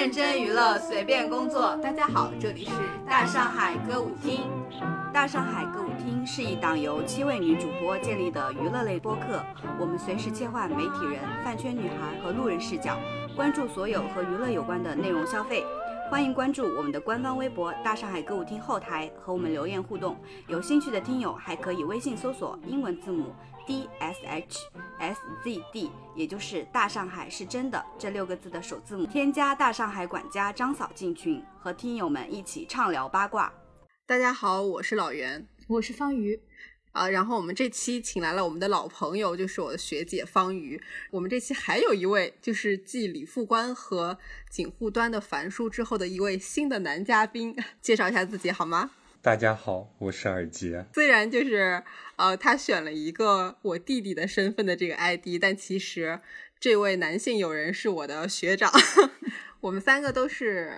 认真娱乐，随便工作。大家好，这里是大上海歌舞厅。大上海歌舞厅是一档由七位女主播建立的娱乐类播客，我们随时切换媒体人、饭圈女孩和路人视角，关注所有和娱乐有关的内容消费。欢迎关注我们的官方微博“大上海歌舞厅”后台和我们留言互动。有兴趣的听友还可以微信搜索英文字母 D S H S Z D，也就是“大上海是真的”这六个字的首字母，添加大上海管家张嫂进群，和听友们一起畅聊八卦。大家好，我是老袁，我是方瑜。啊，然后我们这期请来了我们的老朋友，就是我的学姐方瑜。我们这期还有一位，就是继李副官和警护端的樊叔之后的一位新的男嘉宾，介绍一下自己好吗？大家好，我是尔杰。虽然就是呃，他选了一个我弟弟的身份的这个 ID，但其实这位男性友人是我的学长。我们三个都是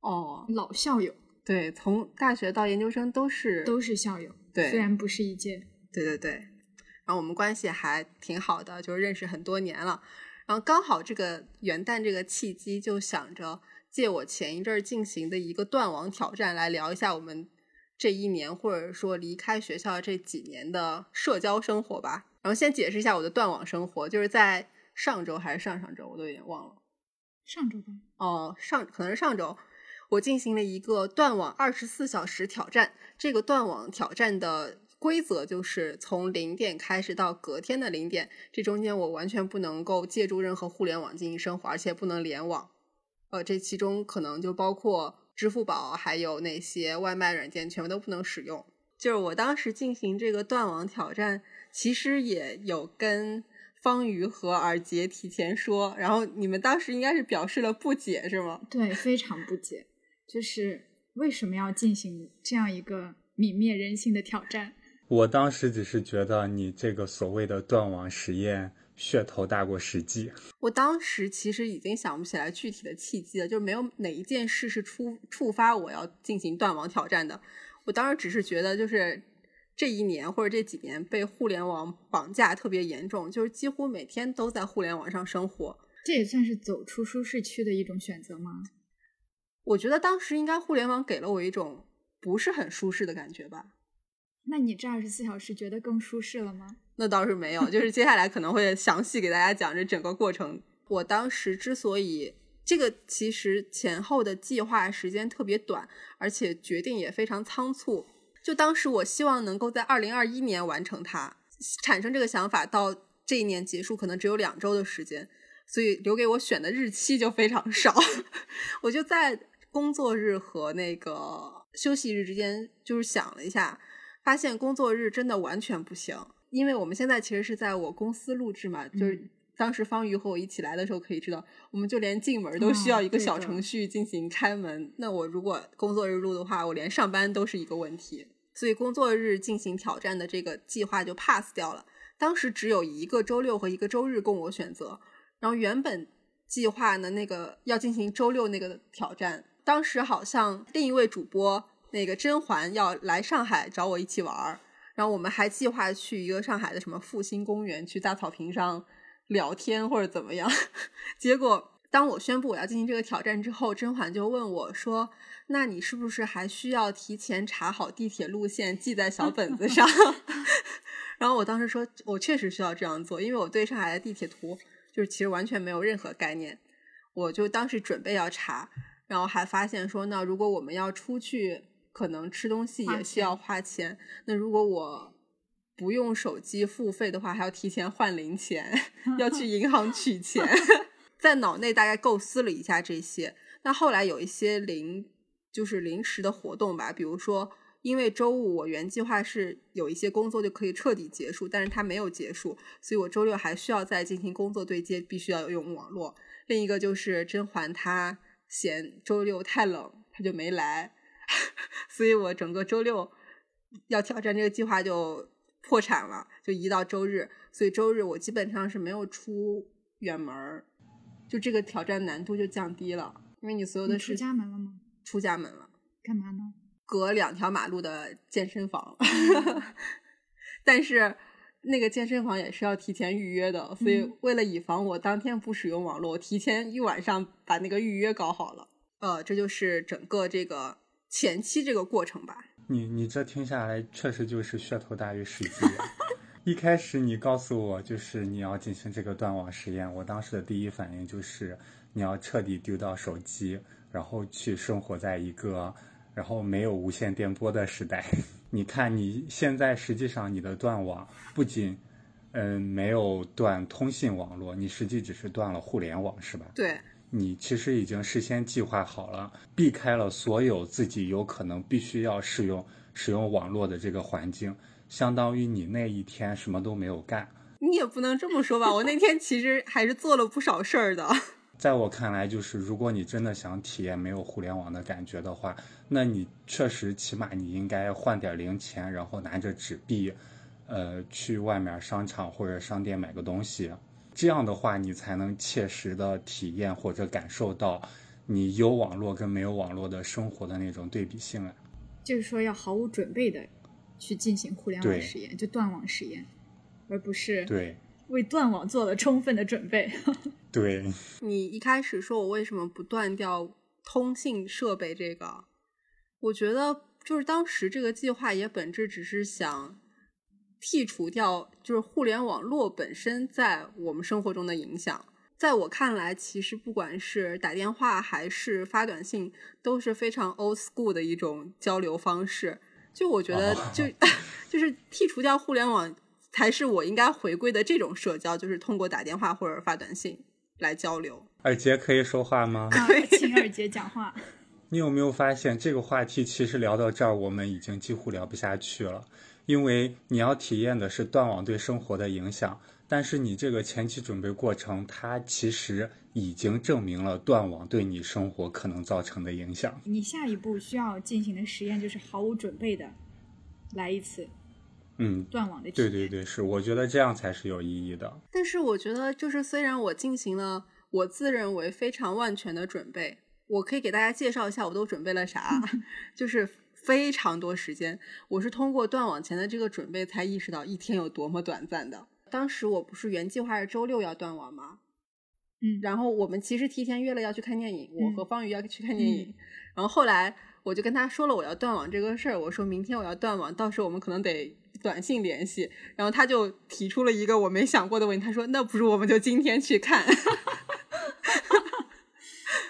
哦老校友，对，从大学到研究生都是都是校友。对，虽然不是一届，对对对，然后我们关系还挺好的，就是认识很多年了。然后刚好这个元旦这个契机，就想着借我前一阵儿进行的一个断网挑战来聊一下我们这一年，或者说离开学校这几年的社交生活吧。然后先解释一下我的断网生活，就是在上周还是上上周，我都有点忘了。上周吧。哦，上可能是上周。我进行了一个断网二十四小时挑战。这个断网挑战的规则就是从零点开始到隔天的零点，这中间我完全不能够借助任何互联网进行生活，而且不能联网。呃，这其中可能就包括支付宝，还有那些外卖软件，全部都不能使用。就是我当时进行这个断网挑战，其实也有跟方瑜和尔杰提前说，然后你们当时应该是表示了不解，是吗？对，非常不解。就是为什么要进行这样一个泯灭人性的挑战？我当时只是觉得你这个所谓的断网实验噱头大过实际。我当时其实已经想不起来具体的契机了，就是没有哪一件事是触触发我要进行断网挑战的。我当时只是觉得，就是这一年或者这几年被互联网绑架特别严重，就是几乎每天都在互联网上生活。这也算是走出舒适区的一种选择吗？我觉得当时应该互联网给了我一种不是很舒适的感觉吧？那你这二十四小时觉得更舒适了吗？那倒是没有，就是接下来可能会详细给大家讲这整个过程。我当时之所以这个其实前后的计划时间特别短，而且决定也非常仓促。就当时我希望能够在二零二一年完成它，产生这个想法到这一年结束可能只有两周的时间，所以留给我选的日期就非常少。我就在。工作日和那个休息日之间，就是想了一下，发现工作日真的完全不行，因为我们现在其实是在我公司录制嘛，就是当时方瑜和我一起来的时候可以知道，我们就连进门都需要一个小程序进行开门。那我如果工作日录的话，我连上班都是一个问题，所以工作日进行挑战的这个计划就 pass 掉了。当时只有一个周六和一个周日供我选择，然后原本计划呢那个要进行周六那个挑战。当时好像另一位主播那个甄嬛要来上海找我一起玩儿，然后我们还计划去一个上海的什么复兴公园去大草坪上聊天或者怎么样。结果当我宣布我要进行这个挑战之后，甄嬛就问我说：“那你是不是还需要提前查好地铁路线，记在小本子上？” 然后我当时说：“我确实需要这样做，因为我对上海的地铁图就是其实完全没有任何概念。”我就当时准备要查。然后还发现说，那如果我们要出去，可能吃东西也需要花钱。那如果我不用手机付费的话，还要提前换零钱，要去银行取钱。在脑内大概构思了一下这些。那后来有一些临就是临时的活动吧，比如说，因为周五我原计划是有一些工作就可以彻底结束，但是它没有结束，所以我周六还需要再进行工作对接，必须要用网络。另一个就是甄嬛她。嫌周六太冷，她就没来，所以我整个周六要挑战这个计划就破产了，就移到周日。所以周日我基本上是没有出远门儿，就这个挑战难度就降低了，因为你所有的事出家门了吗？出家门了，干嘛呢？隔两条马路的健身房，但是那个健身房也是要提前预约的，所以嗯为了以防我当天不使用网络，我提前一晚上把那个预约搞好了。呃，这就是整个这个前期这个过程吧。你你这听下来确实就是噱头大于实际啊。一开始你告诉我就是你要进行这个断网实验，我当时的第一反应就是你要彻底丢掉手机，然后去生活在一个然后没有无线电波的时代。你看你现在实际上你的断网不仅嗯没有断通信网络，你实际只是断了互联网，是吧？对，你其实已经事先计划好了，避开了所有自己有可能必须要使用使用网络的这个环境，相当于你那一天什么都没有干。你也不能这么说吧，我那天其实还是做了不少事儿的。在我看来，就是如果你真的想体验没有互联网的感觉的话，那你确实起码你应该换点零钱，然后拿着纸币，呃，去外面商场或者商店买个东西。这样的话，你才能切实的体验或者感受到你有网络跟没有网络的生活的那种对比性啊。就是说要毫无准备的去进行互联网实验，就断网实验，而不是对为断网做了充分的准备。对，你一开始说我为什么不断掉通信设备这个，我觉得就是当时这个计划也本质只是想剔除掉就是互联网络本身在我们生活中的影响。在我看来，其实不管是打电话还是发短信，都是非常 old school 的一种交流方式。就我觉得就，就是剔除掉互联网，才是我应该回归的这种社交，就是通过打电话或者发短信来交流。耳杰可以说话吗？啊，请耳杰讲话。你有没有发现这个话题其实聊到这儿，我们已经几乎聊不下去了，因为你要体验的是断网对生活的影响，但是你这个前期准备过程，它其实已经证明了断网对你生活可能造成的影响。你下一步需要进行的实验就是毫无准备的来一次嗯，断网的体验。对对对，是，我觉得这样才是有意义的。但是我觉得，就是虽然我进行了我自认为非常万全的准备，我可以给大家介绍一下我都准备了啥，就是非常多时间。我是通过断网前的这个准备，才意识到一天有多么短暂的。当时我不是原计划是周六要断网吗？嗯，然后我们其实提前约了要去看电影，我嗯和方宇要去看电影。然后后来我就跟他说了我要断网这个事儿，我说明天我要断网，到时候我们可能得短信联系。然后他就提出了一个我没想过的问题，他说那不如我们就今天去看。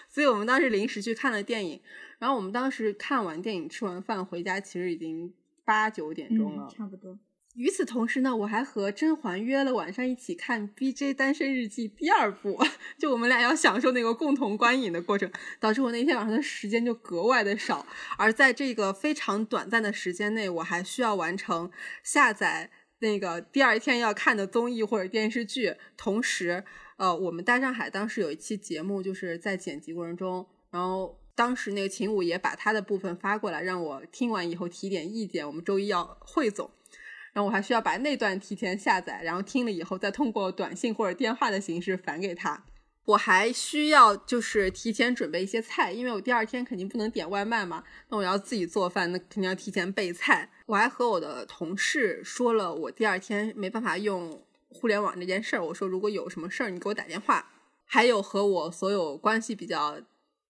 所以我们当时临时去看了电影，然后我们当时看完电影吃完饭回家，其实已经八九点钟了。嗯，差不多。与此同时呢，我还和甄嬛约了晚上一起看《B.J. 单身日记》第二部，就我们俩要享受那个共同观影的过程，导致我那天晚上的时间就格外的少。而在这个非常短暂的时间内，我还需要完成下载那个第二天要看的综艺或者电视剧，同时，呃，我们大上海当时有一期节目，就是在剪辑过程中，然后。当时那个秦五爷把他的部分发过来，让我听完以后提点意见。我们周一要汇总，然后我还需要把那段提前下载，然后听了以后再通过短信或者电话的形式返给他。我还需要就是提前准备一些菜，因为我第二天肯定不能点外卖嘛，那我要自己做饭，那肯定要提前备菜。我还和我的同事说了，我第二天没办法用互联网这件事儿，我说如果有什么事儿你给我打电话。还有和我所有关系比较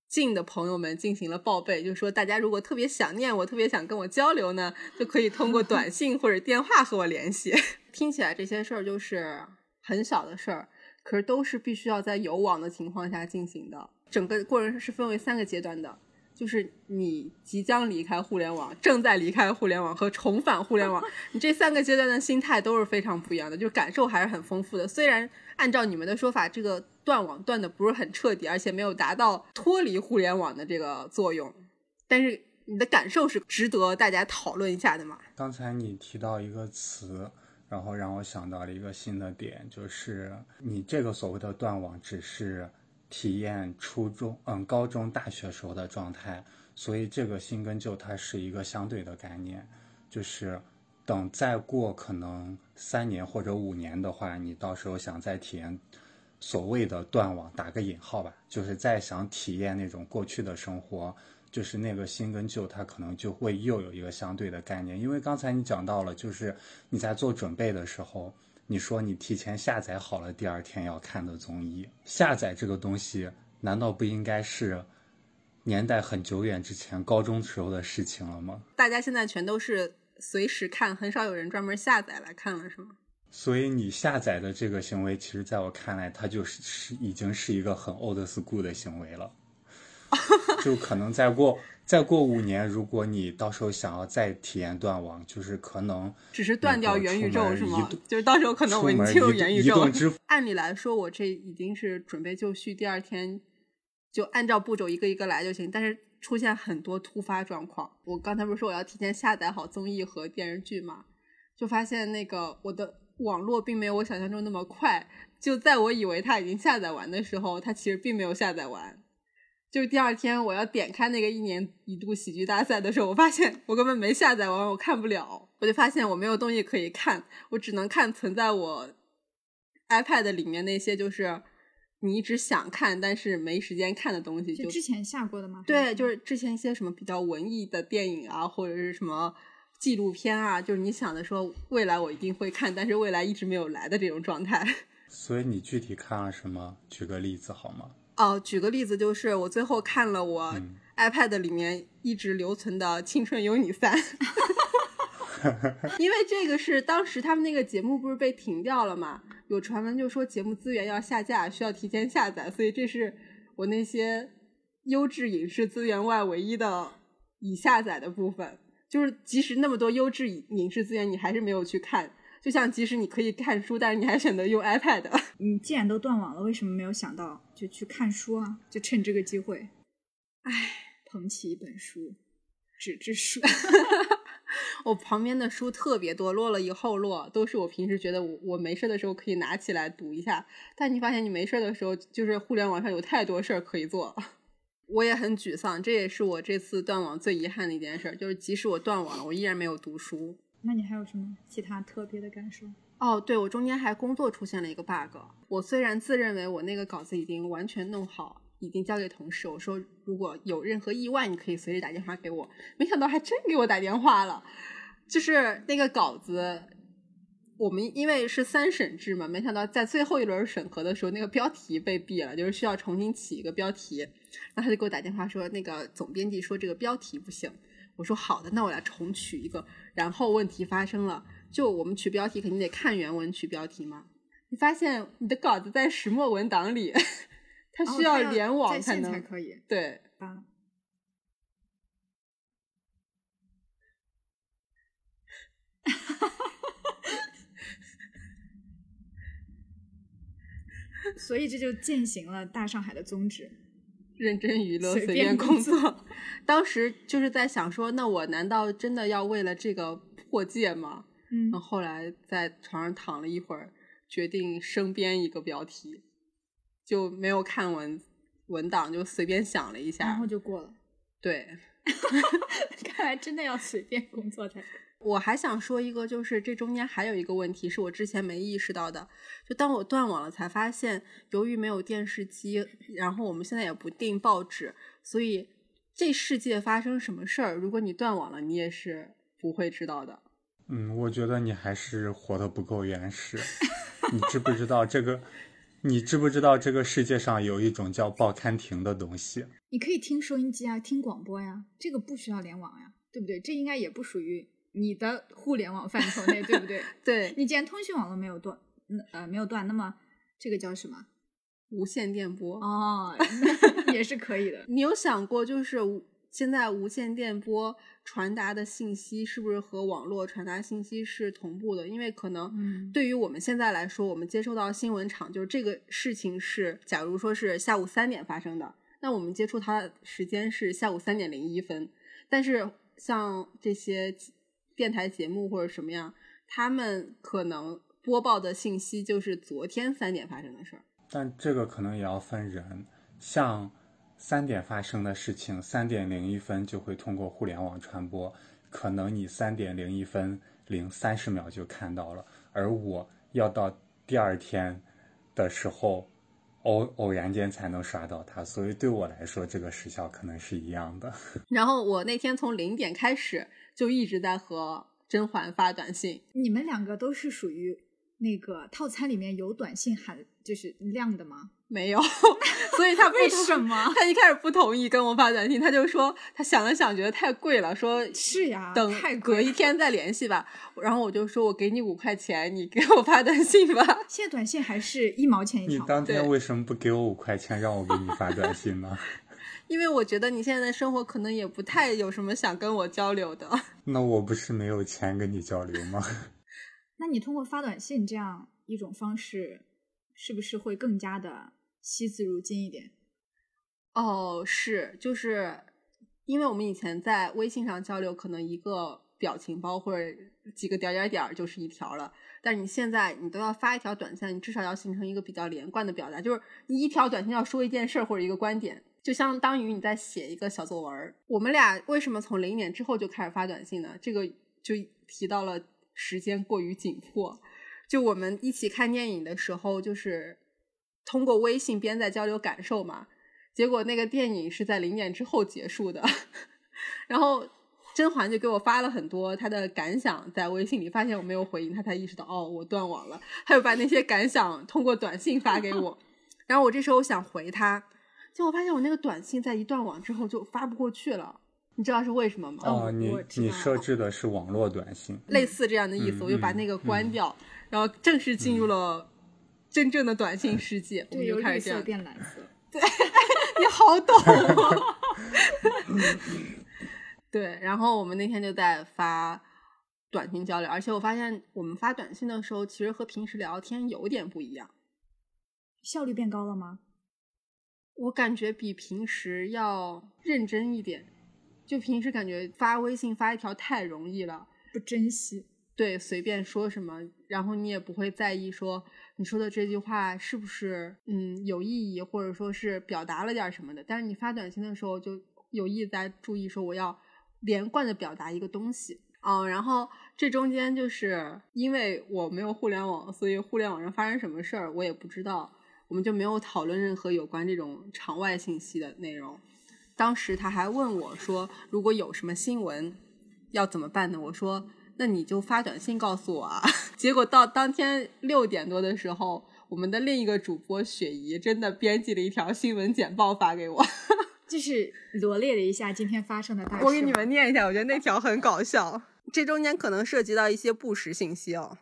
近的朋友们进行了报备，就是说大家如果特别想念我，特别想跟我交流呢，就可以通过短信或者电话和我联系。听起来这些事儿就是很小的事儿，可是都是必须要在有网的情况下进行的。整个过程是分为三个阶段的，就是你即将离开互联网、正在离开互联网和重返互联网，你这三个阶段的心态都是非常不一样的，就感受还是很丰富的。虽然按照你们的说法，这个断网断的不是很彻底，而且没有达到脱离互联网的这个作用，但是你的感受是值得大家讨论一下的嘛？刚才你提到一个词，然后让我想到了一个新的点，就是你这个所谓的断网，只是体验初中、嗯高中、大学时候的状态，所以这个新跟旧它是一个相对的概念，就是等再过可能三年或者五年的话，你到时候想再体验所谓的断网，打个引号吧，就是再想体验那种过去的生活，就是那个新跟旧，它可能就会又有一个相对的概念。因为刚才你讲到了，就是你在做准备的时候，你说你提前下载好了第二天要看的综艺，下载这个东西，难道不应该是年代很久远之前高中时候的事情了吗？大家现在全都是随时看，很少有人专门下载来看了，是吗？所以你下载的这个行为，其实在我看来，它就是是已经是一个很 old school 的行为了。就可能再过再过五年，如果你到时候想要再体验断网，就是可能只是断掉元宇宙是吗？就是到时候可能我们进入元宇宙。按理来说，我这已经是准备就绪，第二天就按照步骤一个一个来就行。但是出现很多突发状况，我刚才不是说我要提前下载好综艺和电视剧嘛，就发现那个我的网络并没有我想象中那么快。就在我以为它已经下载完的时候，它其实并没有下载完。就是第二天我要点开那个一年一度喜剧大赛的时候，我发现我根本没下载完，我看不了。我就发现我没有东西可以看，我只能看存在我 iPad 里面那些就是你一直想看但是没时间看的东西。就就之前下过的吗？对，就是之前一些什么比较文艺的电影啊，或者是什么纪录片啊，就是你想的说未来我一定会看，但是未来一直没有来的这种状态。所以你具体看了什么？举个例子好吗？哦，举个例子，就是我最后看了我嗯 iPad 里面一直留存的《青春有你三》，因为这个是当时他们那个节目不是被停掉了嘛，有传闻就说节目资源要下架，需要提前下载，所以这是我那些优质影视资源外唯一的已下载的部分。就是即使那么多优质影视资源，你还是没有去看。就像即使你可以看书，但是你还选择用 iPad。你既然都断网了，为什么没有想到就去看书啊？就趁这个机会，唉，捧起一本书，纸质书。我旁边的书特别多，摞了一后摞，都是我平时觉得我我没事的时候可以拿起来读一下。但你发现你没事的时候，就是互联网上有太多事儿可以做。我也很沮丧，这也是我这次断网最遗憾的一件事，就是即使我断网了，我依然没有读书。那你还有什么其他特别的感受？哦，对，我中间还工作出现了一个 bug。我虽然自认为我那个稿子已经完全弄好，已经交给同事，我说如果有任何意外，你可以随时打电话给我。没想到还真给我打电话了，就是那个稿子，我们因为是三审制嘛，没想到在最后一轮审核的时候，那个标题被毙了，就是需要重新起一个标题。然后他就给我打电话说，那个总编辑说这个标题不行。我说好的，那我来重取一个。然后问题发生了，就我们取标题肯定得看原文取标题嘛。你发现你的稿子在石墨文档里，它需要联网在线能才可以。对。啊，所以这就践行了大上海的宗旨。认真娱乐，随便工工作作。当时就是在想说，那我难道真的要为了这个破戒吗？嗯然后后来在床上躺了一会儿，决定生编一个标题，就没有看文文档，就随便想了一下然后。就过了。对，看来真的要随便工作才可以。我还想说一个，就是这中间还有一个问题是我之前没意识到的，就当我断网了，才发现，由于没有电视机，然后我们现在也不订报纸，所以这世界发生什么事儿，如果你断网了，你也是不会知道的。嗯，我觉得你还是活得不够原始。你知不知道这个？你知不知道这个世界上有一种叫报刊亭的东西？你可以听收音机啊，听广播呀，这个不需要联网呀，对不对？这应该也不属于你的互联网范畴内，对不对？对，你既然通讯网络没有断，嗯呃没有断，那么这个叫什么？无线电波。哦，也是可以的。你有想过，就是现在无线电波传达的信息是不是和网络传达信息是同步的？因为可能嗯对于我们现在来说，我们接收到新闻场，就是这个事情是，假如说是下午三点发生的，那我们接触它的时间是下午三点零一分。但是像这些电台节目或者什么样，他们可能播报的信息就是昨天三点发生的事儿。但这个可能也要分人，像三点发生的事情，三点零一分就会通过互联网传播，可能你三点零一分零三十秒就看到了，而我要到第二天的时候偶偶然间才能刷到它，所以对我来说，这个时效可能是一样的。然后我那天从零点开始就一直在和甄嬛发短信，你们两个都是属于那个套餐里面有短信含就是量的吗？没有，所以他为什么？他一开始不同意跟我发短信，他就说他想了想，觉得太贵了，说 是呀，等太。隔一天再联系吧。然后我就说我给你五块钱，你给我发短信吧。现在短信还是一毛钱一你条你。当天为什么不给我五块钱，让我给你发短信呢？因为我觉得你现在的生活可能也不太有什么想跟我交流的。那我不是没有钱跟你交流吗？那你通过发短信这样一种方式，是不是会更加的惜字如金一点？哦，是，就是因为我们以前在微信上交流，可能一个表情包或者几个点儿点儿点儿就是一条了。但是你现在你都要发一条短信，你至少要形成一个比较连贯的表达，就是你一条短信要说一件事儿或者一个观点，就相当于你在写一个小作文。我们俩为什么从零点之后就开始发短信呢？这个就提到了时间过于紧迫。就我们一起看电影的时候，就是通过微信边在交流感受嘛。结果那个电影是在零点之后结束的，然后甄嬛就给我发了很多她的感想，在微信里发现我没有回应，她才意识到哦我断网了，她又把那些感想通过短信发给我，然后我这时候想回她，结果发现我那个短信在一断网之后就发不过去了，你知道是为什么吗？哦，你你设置的是网络短信，类似这样的意思，嗯我就把那个关掉，然后正式进入了真正的短信世界，我 对，们就由绿色开始这样。变蓝色。对你好懂、哦。对，然后我们那天就在发短信交流，而且我发现我们发短信的时候，其实和平时聊天有点不一样。效率变高了吗？我感觉比平时要认真一点，就平时感觉发微信发一条太容易了，不珍惜。对，随便说什么，然后你也不会在意说你说的这句话是不是嗯有意义，或者说是表达了点什么的。但是你发短信的时候，就有意在注意说我要连贯的表达一个东西。嗯，然后这中间就是因为我没有互联网，所以互联网上发生什么事儿我也不知道，我们就没有讨论任何有关这种场外信息的内容。当时他还问我说，如果有什么新闻要怎么办呢？我说。那你就发短信告诉我啊！结果到当天六点多的时候，我们的另一个主播雪姨真的编辑了一条新闻简报发给我，就是罗列了一下今天发生的大事。我给你们念一下，我觉得那条很搞笑。这中间可能涉及到一些不实信息哦。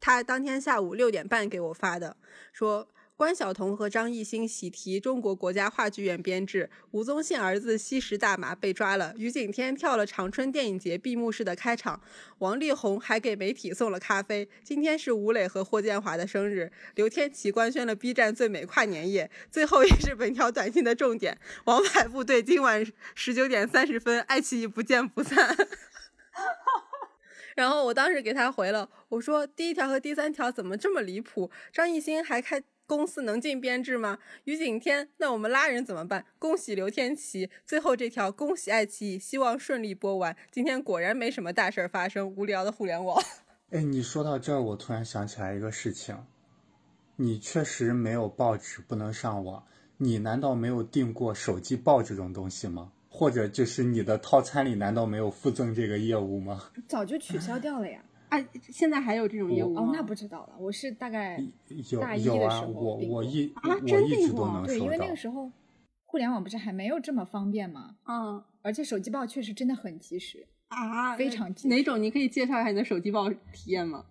他当天下午六点半给我发的，说关晓彤和张艺兴喜提中国国家话剧院编制，吴宗宪儿子吸食大麻被抓了，于景天跳了长春电影节闭幕式的开场，王力宏还给媒体送了咖啡。今天是吴磊和霍建华的生日，刘天琪官宣了 B 站最美跨年夜。最后也是本条短信的重点：王牌部队今晚十九点三十分，爱奇艺不见不散。然后我当时给他回了，我说第一条和第三条怎么这么离谱？张艺兴还开公司能进编制吗？于景天，那我们拉人怎么办？恭喜刘天琪。最后这条，恭喜爱奇艺，希望顺利播完。今天果然没什么大事儿发生，无聊的互联网。哎，你说到这儿，我突然想起来一个事情，你确实没有报纸，不能上网。你难道没有订过手机报这种东西吗？或者就是你的套餐里难道没有附赠这个业务吗？早就取消掉了呀。啊，现在还有这种业务吗？哦，那不知道了。我是大概有大一有啊，的时候我我一啊真订过对，因为那个。时候互联网不是还没有这么方便吗？嗯而且手机报确实真的很及时，啊，非常及时哪种？你可以介绍一下你的手机报体验吗？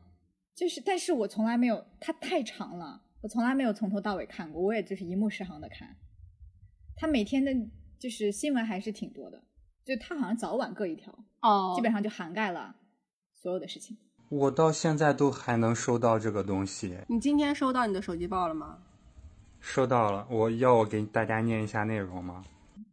就是，但是我从来没有，它太长了，我从来没有从头到尾看过，我也就是一目十行的看。它每天的就是新闻还是挺多的，就它好像早晚各一条，哦基本上就涵盖了所有的事情。我到现在都还能收到这个东西，你今天收到你的手机报了吗？收到了。我要我给大家念一下内容吗？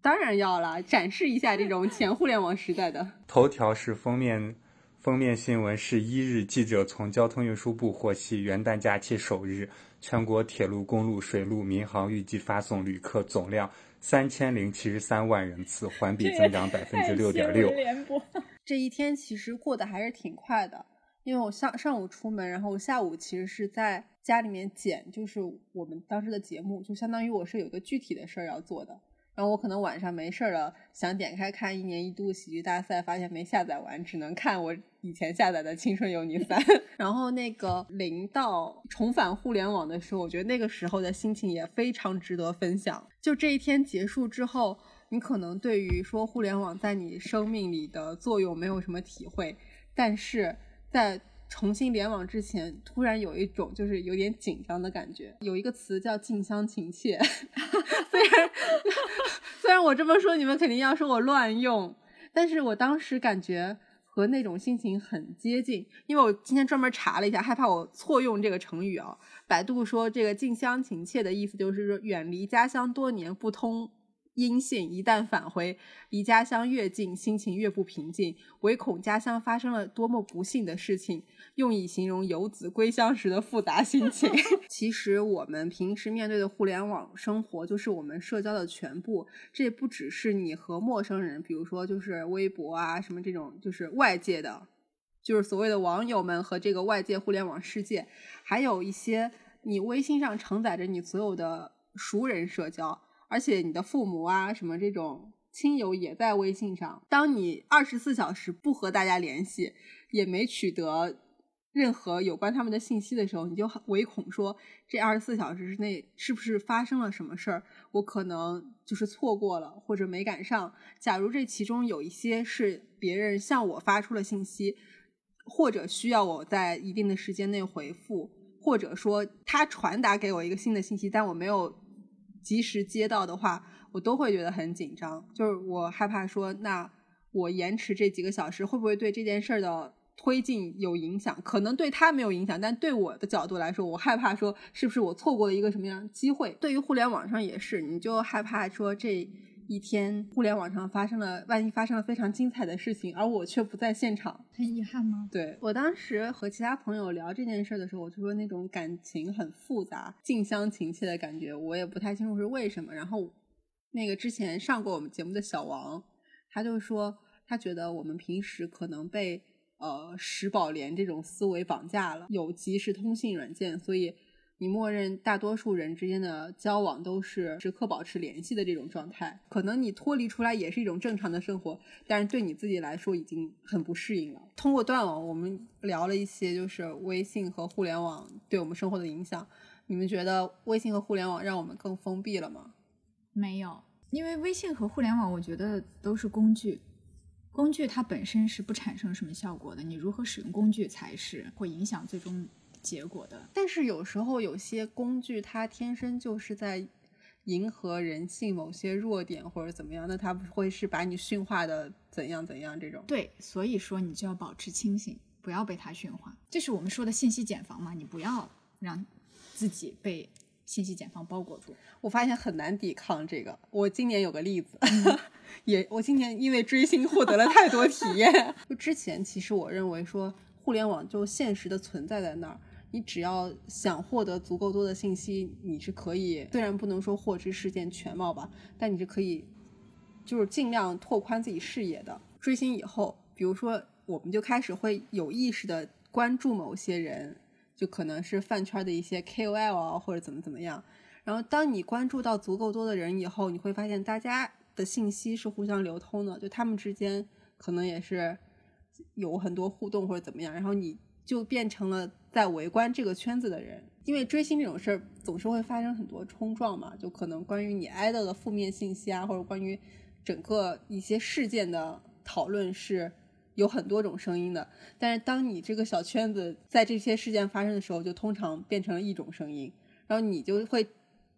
当然要了，展示一下这种前互联网时代的。头条是封面，封面新闻是一日记者从交通运输部获悉，元旦假期首日，全国铁路、公路、水路、民航预计发送旅客总量三千零七十三万人次，环比增长百分之六点六。联播，这一天其实过得还是挺快的，因为我上上午出门，然后我下午其实是在家里面剪，就是我们当时的节目，就相当于我是有一个具体的事儿要做的。然后我可能晚上没事儿了，想点开看一年一度喜剧大赛，发现没下载完，只能看我以前下载的《青春有你三》。然后那个零到重返互联网的时候，我觉得那个时候的心情也非常值得分享。就这一天结束之后，你可能对于说互联网在你生命里的作用没有什么体会，但是在重新联网之前，突然有一种就是有点紧张的感觉。有一个词叫近乡情怯，虽然 虽然我这么说，你们肯定要说我乱用，但是我当时感觉和那种心情很接近。因为我今天专门查了一下，害怕我错用这个成语啊。百度说这个近乡情怯的意思就是说远离家乡多年不通。音信一旦返回，离家乡越近，心情越不平静，唯恐家乡发生了多么不幸的事情，用以形容游子归乡时的复杂心情。其实我们平时面对的互联网生活，就是我们社交的全部。这不只是你和陌生人，比如说就是微博啊什么这种，就是外界的，就是所谓的网友们和这个外界互联网世界，还有一些你微信上承载着你所有的熟人社交。而且你的父母啊，什么这种亲友也在微信上。当你二十四小时不和大家联系，也没取得任何有关他们的信息的时候，你就唯恐说这二十四小时之内是不是发生了什么事儿，我可能就是错过了或者没赶上。假如这其中有一些是别人向我发出了信息，或者需要我在一定的时间内回复，或者说他传达给我一个新的信息，但我没有。及时接到的话，我都会觉得很紧张，就是我害怕说，那我延迟这几个小时会不会对这件事儿的推进有影响？可能对他没有影响，但对我的角度来说，我害怕说是不是我错过了一个什么样的机会？对于互联网上也是，你就害怕说这。一天，互联网上发生了，万一发生了非常精彩的事情，而我却不在现场，很遗憾吗？对我当时和其他朋友聊这件事的时候，我就说那种感情很复杂、近乡情怯的感觉，我也不太清楚是为什么。然后，那个之前上过我们节目的小王，他就说他觉得我们平时可能被呃石宝莲这种思维绑架了，有即时通信软件，所以。你默认大多数人之间的交往都是时刻保持联系的这种状态，可能你脱离出来也是一种正常的生活，但是对你自己来说已经很不适应了。通过断网，我们聊了一些就是微信和互联网对我们生活的影响。你们觉得微信和互联网让我们更封闭了吗？没有，因为微信和互联网，我觉得都是工具，工具它本身是不产生什么效果的，你如何使用工具才是会影响最终。结果的，但是有时候有些工具它天生就是在迎合人性某些弱点或者怎么样，那它不会是把你驯化的怎样怎样这种？对，所以说你就要保持清醒，不要被它驯化。这是我们说的信息茧房嘛，你不要让自己被信息茧房包裹住。我发现很难抵抗这个。我今年有个例子，也我今年因为追星获得了太多体验。就之前其实我认为说互联网就现实的存在在那儿。你只要想获得足够多的信息，你是可以，虽然不能说获知事件全貌吧，但你是可以，就是尽量拓宽自己视野的。追星以后，比如说，我们就开始会有意识的关注某些人，就可能是饭圈的一些 KOL 啊，或者怎么怎么样。然后，当你关注到足够多的人以后，你会发现大家的信息是互相流通的，就他们之间可能也是有很多互动或者怎么样。然后你。就变成了在围观这个圈子的人，因为追星这种事儿总是会发生很多冲撞嘛，就可能关于你爱豆的负面信息啊，或者关于整个一些事件的讨论是有很多种声音的。但是当你这个小圈子在这些事件发生的时候，就通常变成了一种声音，然后你就会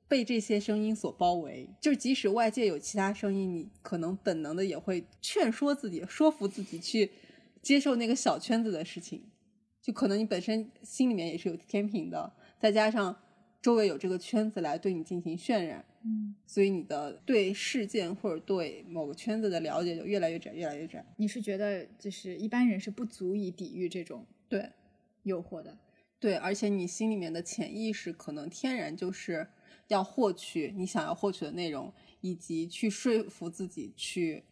被这些声音所包围。就即使外界有其他声音，你可能本能的也会劝说自己、说服自己去接受那个小圈子的事情。就可能你本身心里面也是有天平的，再加上周围有这个圈子来对你进行渲染，嗯，所以你的对事件或者对某个圈子的了解就越来越窄，越来越窄。你是觉得就是一般人是不足以抵御这种对诱惑的，对，而且你心里面的潜意识可能天然就是要获取你想要获取的内容，以及去说服自己去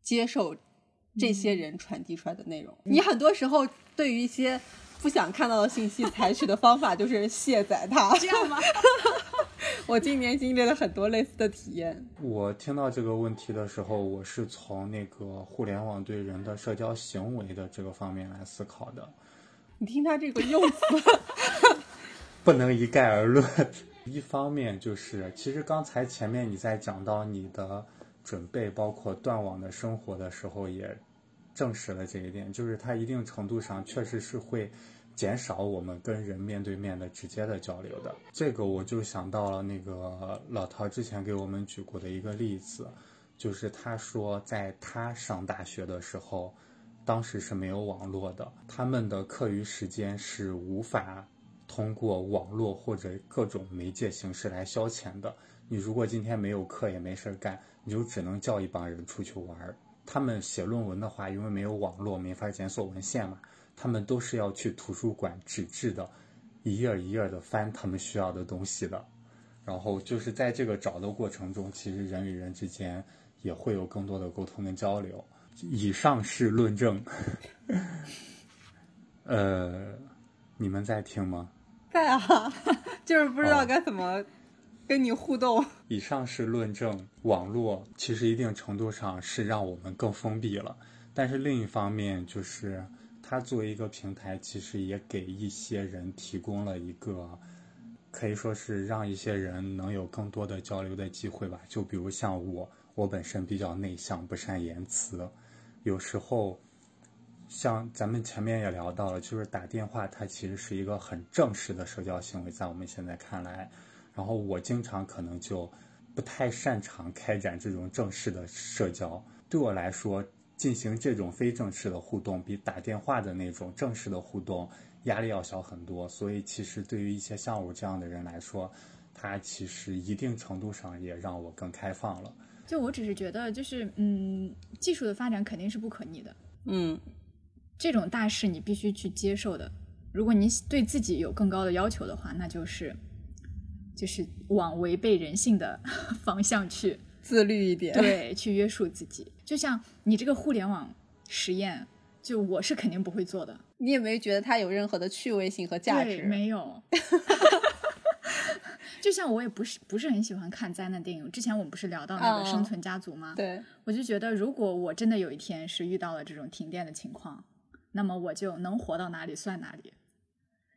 接受这些人传递出来的内容。你很多时候对于一些不想看到的信息，采取的方法就是卸载它。这样吗？我今年经历了很多类似的体验。我听到这个问题的时候，我是从那个互联网对人的社交行为的这个方面来思考的。你听他这个用词，不能一概而论。一方面就是，其实刚才前面你在讲到你的准备，包括断网的生活的时候，也证实了这一点，就是它一定程度上确实是会减少我们跟人面对面的直接的交流的。这个我就想到了那个老陶之前给我们举过的一个例子，就是他说在他上大学的时候。当时是没有网络的，他们的课余时间是无法通过网络或者各种媒介形式来消遣的。你如果今天没有课也没事干，你就只能叫一帮人出去玩儿。他们写论文的话，因为没有网络，没法检索文献嘛，他们都是要去图书馆纸质的，一页一页的翻他们需要的东西的。然后就是在这个找的过程中，其实人与人之间也会有更多的沟通跟交流。以上是论证，呃，你们在听吗？在啊，就是不知道该怎么跟你互动。以上是论证，网络其实一定程度上是让我们更封闭了，但是另一方面，就是它作为一个平台，其实也给一些人提供了一个，可以说是让一些人能有更多的交流的机会吧。就比如像我，我本身比较内向，不善言辞。有时候，像咱们前面也聊到了，就是打电话，它其实是一个很正式的社交行为，在我们现在看来。然后我经常可能就不太擅长开展这种正式的社交。对我来说，进行这种非正式的互动，比打电话的那种正式的互动压力要小很多。所以，其实对于一些像我这样的人来说，它其实一定程度上也让我更开放了。就我只是觉得，就是嗯，技术的发展肯定是不可逆的，嗯，这种大事你必须去接受的。如果你对自己有更高的要求的话，那就是就是往违背人性的 方向去自律一点。对，去约束自己。就像你这个互联网实验，就我是肯定不会做的。你也没觉得它有任何的趣味性和价对，值？没有。就像我也不是不是很喜欢看灾难电影，之前我们不是聊到那个嗯《生存家族》吗？对，我就觉得，如果我真的有一天是遇到了这种停电的情况，那么我就能活到哪里算哪里。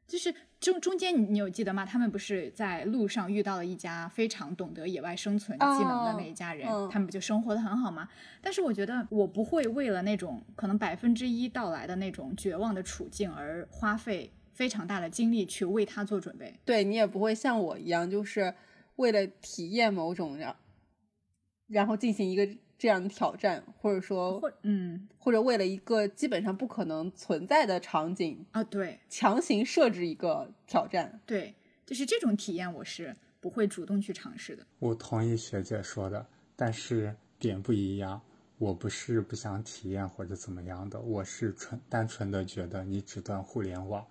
就是中中间你你有记得吗？他们不是在路上遇到了一家非常懂得野外生存技能的那一家人，他们不就生活的很好吗？但是我觉得我不会为了那种可能百分之一到来的那种绝望的处境而花费非常大的精力去为他做准备。对你也不会像我一样，就是为了体验某种然然后进行一个这样的挑战，或者说或嗯或者为了一个基本上不可能存在的场景，啊，对强行设置一个挑战。对，就是这种体验我是不会主动去尝试的。我同意学姐说的，但是点不一样。我不是不想体验或者怎么样的，我是纯单纯的觉得你只断互联网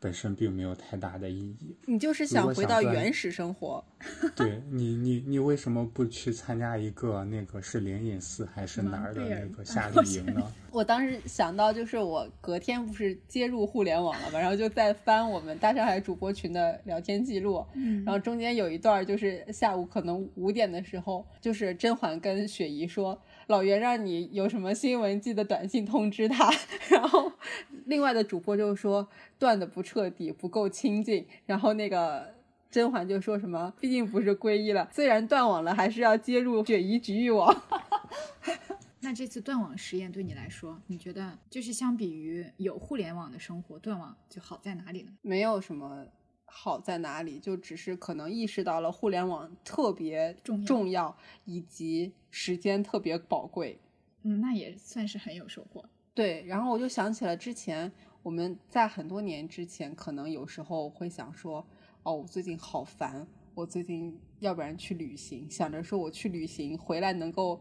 本身并没有太大的意义。你就是想回到原始生活，对你，你你为什么不去参加一个那个是灵隐寺还是哪儿的那个夏令营呢？我当时想到，就是我隔天不是接入互联网了嘛，然后就在翻我们大上海主播群的聊天记录，嗯然后中间有一段就是下午可能五点的时候，就是甄嬛跟雪姨说，老袁让你有什么新闻记得短信通知他，然后另外的主播就说断的不彻底，不够亲近，然后那个。甄嬛就说什么，毕竟不是皈依了，虽然断网了，还是要接入雪姨局域网。那这次断网实验对你来说，你觉得就是相比于有互联网的生活，断网就好在哪里呢？没有什么好在哪里，就只是可能意识到了互联网特别重要以及时间特别宝贵。嗯，那也算是很有收获。对，然后我就想起了之前我们在很多年之前，可能有时候会想说，哦，我最近好烦，我最近要不然去旅行，想着说我去旅行回来能够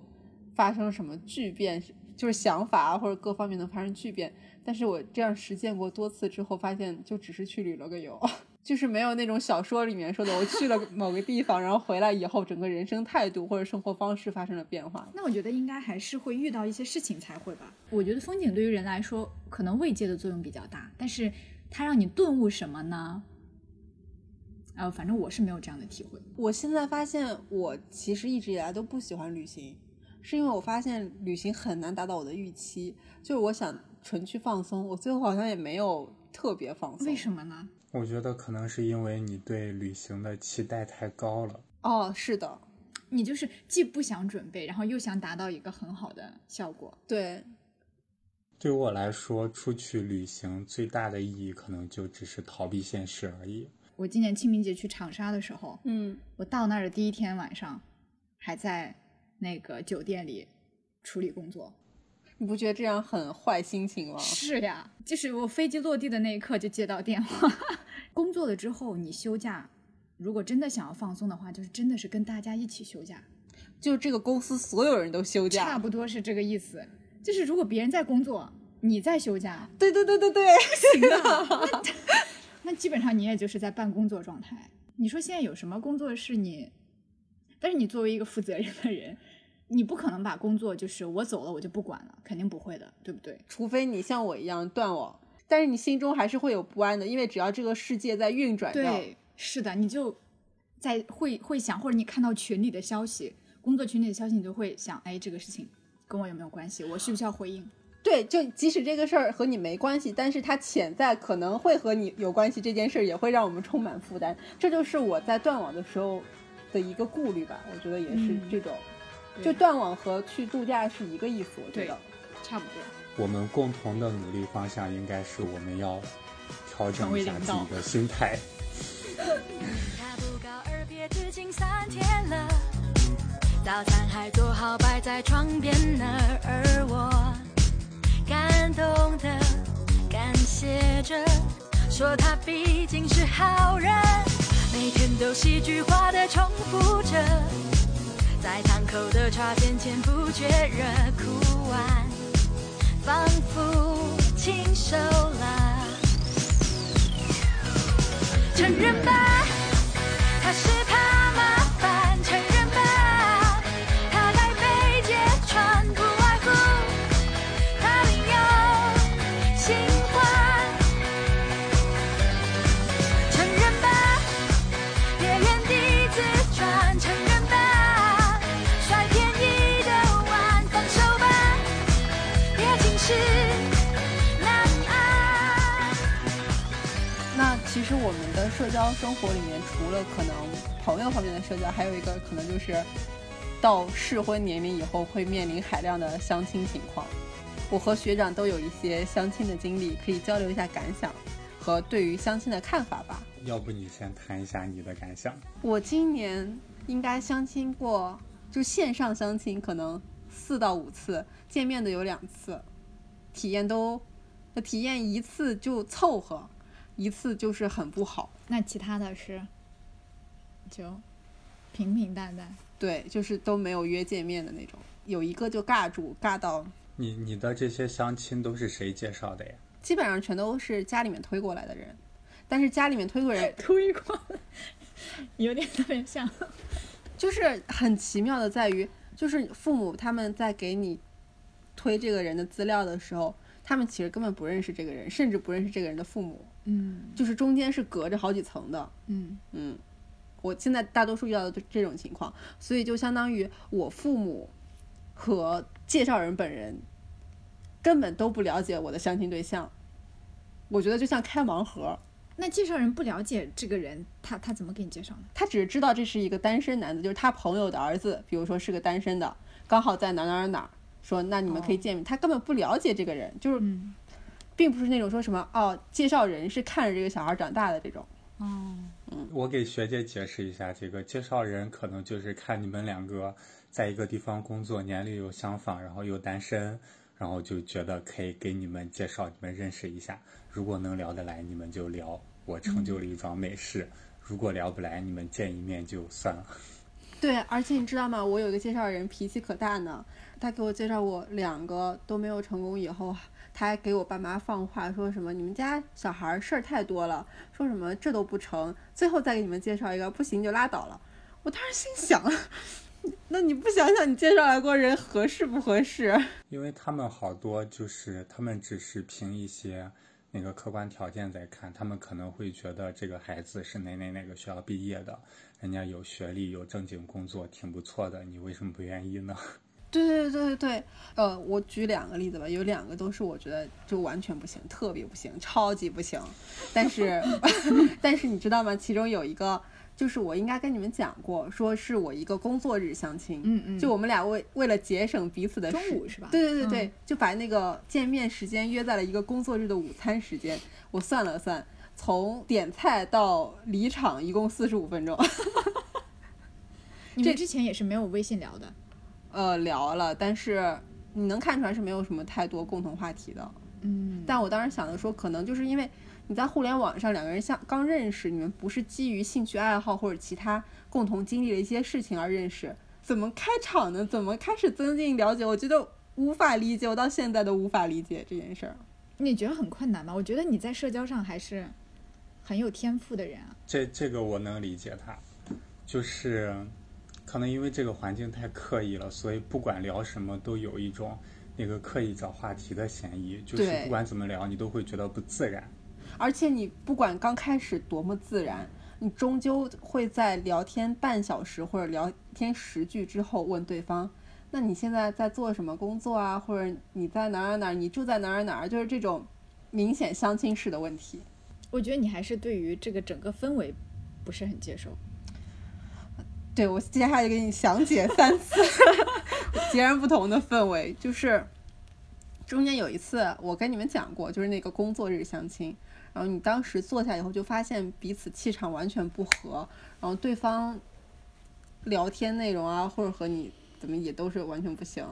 发生什么巨变，就是想法啊或者各方面能发生巨变。但是我这样实践过多次之后，发现就只是去旅了个游，就是没有那种小说里面说的，我去了某个地方，然后回来以后，整个人生态度或者生活方式发生了变化。那我觉得应该还是会遇到一些事情才会吧。我觉得风景对于人来说，可能慰藉的作用比较大，但是它让你顿悟什么呢？呃，反正我是没有这样的体会。我现在发现，我其实一直以来都不喜欢旅行，是因为我发现旅行很难达到我的预期。就是我想纯去放松，我最后好像也没有特别放松。为什么呢？我觉得可能是因为你对旅行的期待太高了。哦，是的，你就是既不想准备，然后又想达到一个很好的效果。对，对我来说，出去旅行最大的意义可能就只是逃避现实而已。我今年清明节去长沙的时候，嗯，我到那儿的第一天晚上，还在那个酒店里处理工作。你不觉得这样很坏心情吗？是呀，就是我飞机落地的那一刻就接到电话。工作了之后，你休假，如果真的想要放松的话，就是真的是跟大家一起休假，就这个公司所有人都休假，差不多是这个意思。就是如果别人在工作，你在休假，对对对对对，行的。那 那基本上你也就是在半工作状态。你说现在有什么工作是你？但是你作为一个负责任的人。你不可能把工作就是我走了我就不管了，肯定不会的，对不对？除非你像我一样断网，但是你心中还是会有不安的，因为只要这个世界在运转，对，是的，你就在会会想，或者你看到群里的消息，工作群里的消息，你就会想，哎，这个事情跟我有没有关系？我需不需要回应？对，就即使这个事儿和你没关系，但是它潜在可能会和你有关系，这件事儿也会让我们充满负担。这就是我在断网的时候的一个顾虑吧，我觉得也是这种。就断网和去度假是一个意思，我觉得差不多。我们共同的努力方向应该是我们要调整一下自己的心态。早餐还做好摆在床边呢，而我感动的感谢着，说他毕竟是好人，每天都戏剧化的重复着。在堂口的茶边，前不觉热哭完，仿佛亲手拉。承认吧，他是生活里面，除了可能朋友方面的社交，还有一个可能就是到适婚年龄以后会面临海量的相亲情况。我和学长都有一些相亲的经历，可以交流一下感想和对于相亲的看法吧。要不你先谈一下你的感想？我今年应该相亲过，就线上相亲可能四到五次，见面的有两次，体验都体验一次就凑合。一次就是很不好，那其他的是就平平淡淡，对，就是都没有约见面的那种。有一个就尬住，尬到你你的这些相亲都是谁介绍的呀？基本上全都是家里面推过来的人，但是家里面推过人 推过，有点特别像，就是很奇妙的在于，就是父母他们在给你推这个人的资料的时候，他们其实根本不认识这个人，甚至不认识这个人的父母。嗯，就是中间是隔着好几层的。嗯嗯，我现在大多数遇到的这种情况，所以就相当于我父母和介绍人本人根本都不了解我的相亲对象。我觉得就像开盲盒。那介绍人不了解这个人，他他怎么给你介绍呢？他只是知道这是一个单身男子，就是他朋友的儿子，比如说是个单身的，刚好在哪哪哪哪，说那你们可以见面。他根本不了解这个人，就是。并不是那种说什么哦，介绍人是看着这个小孩长大的这种。哦，嗯，我给学姐解释一下，这个介绍人可能就是看你们两个在一个地方工作，年龄又相仿，然后又单身，然后就觉得可以给你们介绍，你们认识一下。如果能聊得来，你们就聊，我成就了一桩美事；如果聊不来，你们见一面就算了。对，而且你知道吗？我有一个介绍人脾气可大呢，他给我介绍我两个都没有成功以后。他还给我爸妈放话，说什么你们家小孩事儿太多了，说什么这都不成，最后再给你们介绍一个，不行就拉倒了。我当时心想，那你不想想你介绍来过人合适不合适？因为他们好多就是他们只是凭一些那个客观条件在看，他们可能会觉得这个孩子是哪哪哪个学校毕业的，人家有学历有正经工作，挺不错的，你为什么不愿意呢？对对对对对，呃，我举两个例子吧，有两个都是我觉得就完全不行，特别不行，超级不行。但是 但是你知道吗？其中有一个就是我应该跟你们讲过，说是我一个工作日相亲，嗯嗯，就我们俩为为了节省彼此的中午是吧？对对对对，嗯就把那个见面时间约在了一个工作日的午餐时间。我算了算，从点菜到离场一共四十五分钟。这你们之前也是没有微信聊的，呃，聊了，但是你能看出来是没有什么太多共同话题的。嗯，但我当时想的说，可能就是因为你在互联网上两个人像刚认识，你们不是基于兴趣爱好或者其他共同经历的一些事情而认识，怎么开场呢？怎么开始增进了解？我觉得无法理解，我到现在都无法理解这件事儿。你觉得很困难吗？我觉得你在社交上还是很有天赋的人啊。这这个我能理解他，就是可能因为这个环境太刻意了，所以不管聊什么都有一种那个刻意找话题的嫌疑，就是不管怎么聊，你都会觉得不自然。而且你不管刚开始多么自然，你终究会在聊天半小时或者聊天十句之后问对方：“那你现在在做什么工作啊？或者你在哪儿哪儿哪儿？你住在哪儿哪儿？”就是这种明显相亲式的问题。我觉得你还是对于这个整个氛围不是很接受。对我接下来就给你详解 三次 截然不同的氛围，就是中间有一次我跟你们讲过，就是那个工作日相亲，然后你当时坐下以后就发现彼此气场完全不合，然后对方聊天内容啊或者和你怎么也都是完全不行，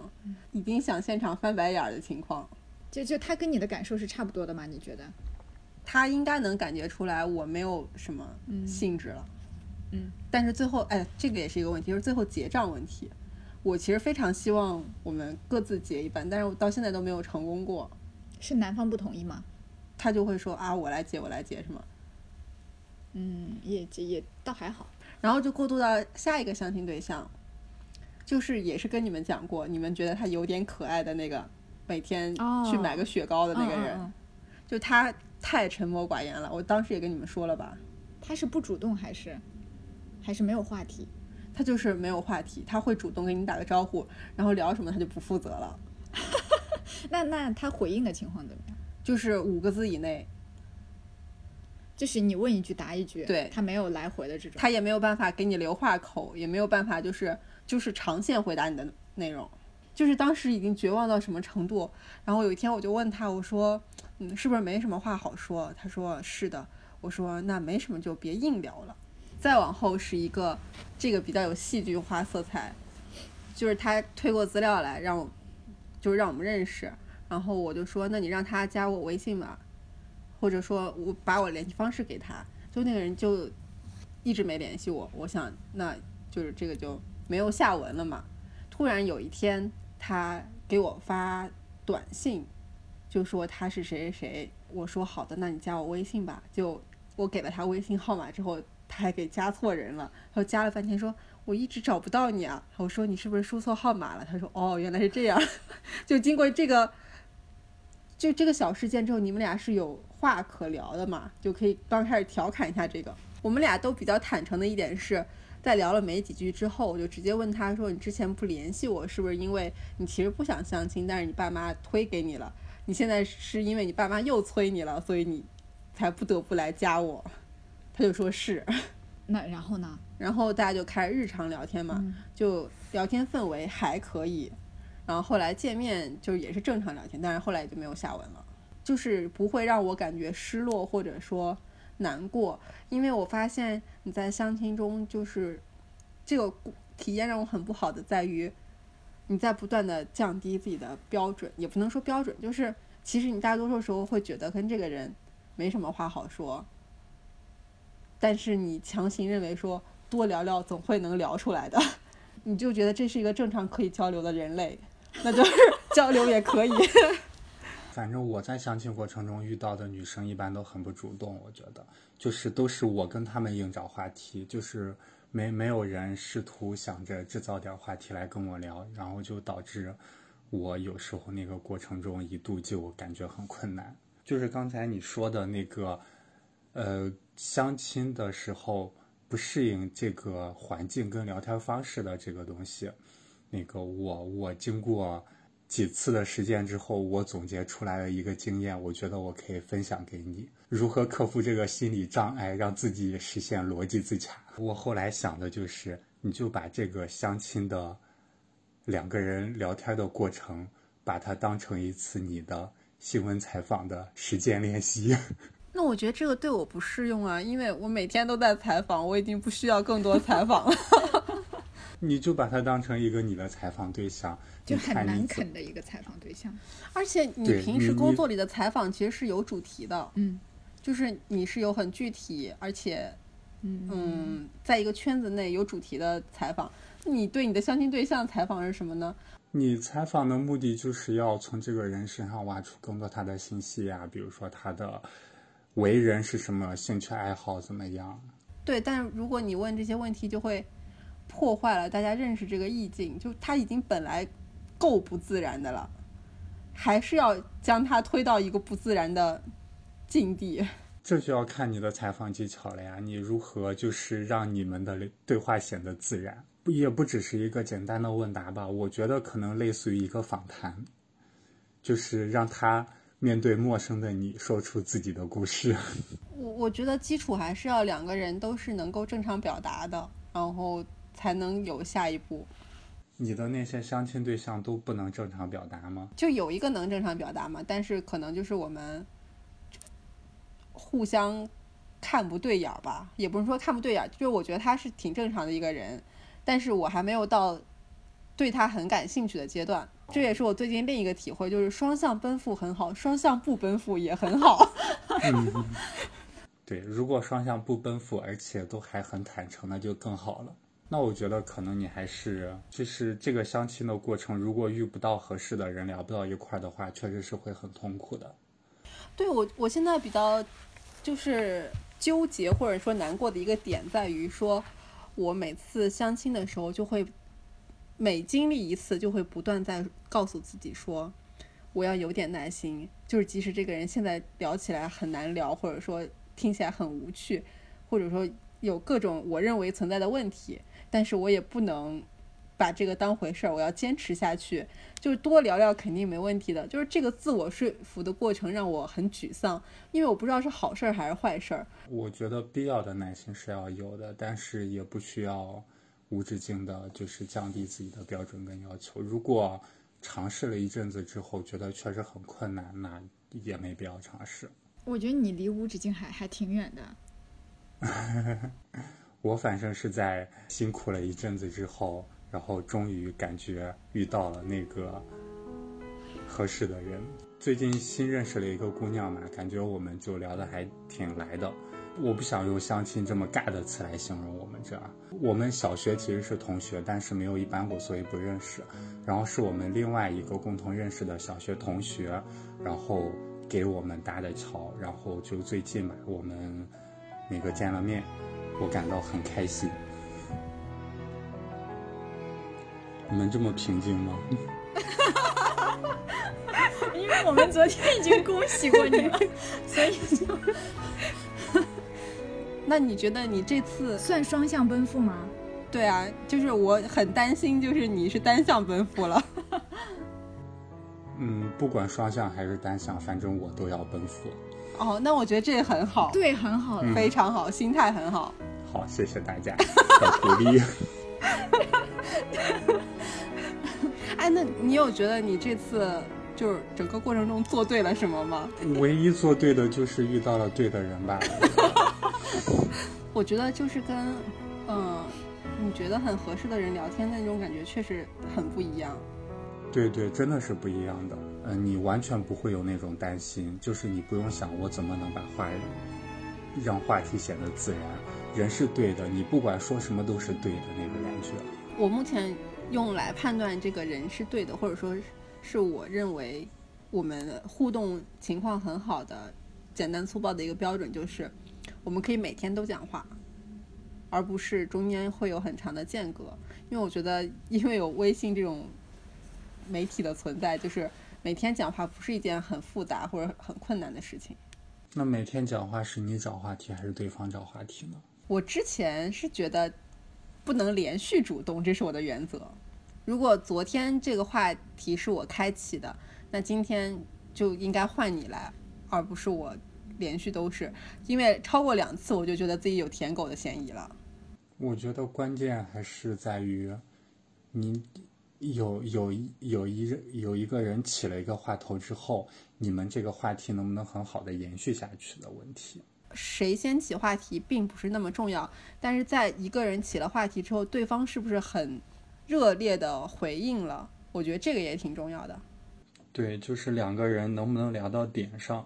已经想现场翻白眼儿的情况。就就他跟你的感受是差不多的吗？你觉得？他应该能感觉出来我没有什么嗯兴致了，嗯，但是最后，哎，这个也是一个问题，就是最后结账问题。我其实非常希望我们各自结一半，但是我到现在都没有成功过。是男方不同意吗？他就会说啊，我来结，我来结，是吗？嗯，也也也倒还好。然后就过渡到下一个相亲对象，就是也是跟你们讲过，你们觉得他有点可爱的那个，每天哦去买个雪糕的那个人，就他太沉默寡言了。我当时也跟你们说了吧，他是不主动还是还是没有话题？他就是没有话题，他会主动给你打个招呼，然后聊什么他就不负责了，那那他回应的情况怎么样？就是五个字以内，就是你问一句答一句，对他没有来回的这种。他也没有办法给你留话口，也没有办法就是就是长线回答你的内容。就是当时已经绝望到什么程度，然后有一天我就问他，我说，嗯，是不是没什么话好说？他说是的。我说那没什么就别硬聊了。再往后是一个这个比较有戏剧化色彩，就是他推过资料来让我，就是让我们认识，然后我就说那你让他加我微信吧，或者说我把我联系方式给他，就那个人就一直没联系我，我想那就是这个就没有下文了嘛。突然有一天，他给我发短信，就说他是谁谁谁。我说好的，那你加我微信吧。就我给了他微信号码之后，还给加错人了，然后加了半天说我一直找不到你啊。我说你是不是输错号码了？他说哦，原来是这样。就经过这个。就这个小事件之后，你们俩是有话可聊的嘛？就可以刚开始调侃一下这个。我们俩都比较坦诚的一点是，在聊了没几句之后，我就直接问他说：“你之前不联系我，是不是因为你其实不想相亲，但是你爸妈推给你了？你现在是因为你爸妈又催你了，所以你才不得不来加我？”他就说是，那然后呢？然后大家就开始日常聊天嘛，嗯。就聊天氛围还可以，然后后来见面就也是正常聊天，但是后来也就没有下文了，就是不会让我感觉失落或者说难过，因为我发现你在相亲中就是这个体验让我很不好的在于，你在不断的降低自己的标准，也不能说标准，就是其实你大多数时候会觉得跟这个人没什么话好说，但是你强行认为说多聊聊总会能聊出来的，你就觉得这是一个正常可以交流的人类，那就是交流也可以。反正我在相亲过程中遇到的女生一般都很不主动，我觉得就是都是我跟她们硬找话题，就是没没有人试图想着制造点话题来跟我聊，然后就导致我有时候那个过程中一度就感觉很困难。就是刚才你说的那个，呃，相亲的时候不适应这个环境跟聊天方式的这个东西，那个我我经过几次的实践之后，我总结出来了一个经验，我觉得我可以分享给你，如何克服这个心理障碍，让自己实现逻辑自洽。我后来想的就是，你就把这个相亲的两个人聊天的过程，把它当成一次你的新闻采访的实践练习。那我觉得这个对我不适用啊，因为我每天都在采访，我已经不需要更多采访了。你就把它当成一个你的采访对象，就很难啃的一个采访对象。而且你平时工作里的采访其实是有主题的，嗯就是你是有很具体，而且嗯嗯，在一个圈子内有主题的采访。你对你的相亲对象采访是什么呢？你采访的目的就是要从这个人身上挖出更多他的信息啊，比如说他的为人是什么，兴趣爱好怎么样。对，但如果你问这些问题，就会破坏了大家认识这个意境，就他已经本来够不自然的了，还是要将它推到一个不自然的境地。这就要看你的采访技巧了呀，你如何就是让你们的对话显得自然，不也不只是一个简单的问答吧？我觉得可能类似于一个访谈，就是让他面对陌生的你说出自己的故事。我我觉得基础还是要两个人都是能够正常表达的，然后才能有下一步。你的那些相亲对象都不能正常表达吗？就有一个能正常表达嘛，但是可能就是我们互相看不对眼儿吧，也不是说看不对眼儿，就是我觉得他是挺正常的一个人，但是我还没有到对他很感兴趣的阶段。这也是我最近另一个体会，就是双向奔赴很好，双向不奔赴也很好。嗯，对，如果双向不奔赴，而且都还很坦诚，那就更好了。那我觉得可能你还是就是这个相亲的过程，如果遇不到合适的人，聊不到一块儿的话，确实是会很痛苦的。对我，我现在比较就是纠结或者说难过的一个点在于说，我每次相亲的时候就会每经历一次，就会不断在告诉自己说，我要有点耐心，就是即使这个人现在聊起来很难聊，或者说听起来很无趣，或者说有各种我认为存在的问题，但是我也不能把这个当回事儿，我要坚持下去。就是多聊聊肯定没问题的，就是这个自我说服的过程让我很沮丧，因为我不知道是好事儿还是坏事儿。我觉得必要的耐心是要有的，但是也不需要无止境的，就是降低自己的标准跟要求。如果尝试了一阵子之后，觉得确实很困难，那也没必要尝试。我觉得你离无止境还还挺远的。我反正是在辛苦了一阵子之后，然后终于感觉遇到了那个合适的人。最近新认识了一个姑娘嘛，感觉我们就聊得还挺来的。我不想用相亲这么尬的词来形容我们这。我们小学其实是同学，但是没有一般过，所以不认识。然后是我们另外一个共同认识的小学同学，然后给我们搭的桥。然后就最近嘛，我们那个见了面，我感到很开心。你们这么平静吗？因为我们昨天已经恭喜过你了，所以就那你觉得你这次算双向奔赴吗？对啊，就是我很担心，就是你是单向奔赴了。嗯，不管双向还是单向，反正我都要奔赴。哦，那我觉得这很好，对，很好了。非常好，心态很好。好，谢谢大家 的鼓励。哎，那你有觉得你这次就是整个过程中做对了什么吗？唯一做对的就是遇到了对的人吧。我觉得就是跟，嗯，你觉得很合适的人聊天的那种感觉确实很不一样。对对，真的是不一样的。嗯、你完全不会有那种担心，就是你不用想我怎么能把话让话题显得自然。人是对的，你不管说什么都是对的那个感觉。我目前用来判断这个人是对的，或者说是我认为我们互动情况很好的简单粗暴的一个标准就是，我们可以每天都讲话，而不是中间会有很长的间隔。因为我觉得，因为有微信这种媒体的存在，就是每天讲话不是一件很复杂或者很困难的事情。那每天讲话是你找话题还是对方找话题呢？我之前是觉得不能连续主动，这是我的原则。如果昨天这个话题是我开启的，那今天就应该换你来，而不是我连续都是。因为超过两次，我就觉得自己有舔狗的嫌疑了。我觉得关键还是在于你有有一有一有一个人起了一个话头之后，你们这个话题能不能很好的延续下去的问题。谁先起话题并不是那么重要，但是在一个人起了话题之后，对方是不是很热烈的回应了？我觉得这个也挺重要的。对，就是两个人能不能聊到点上。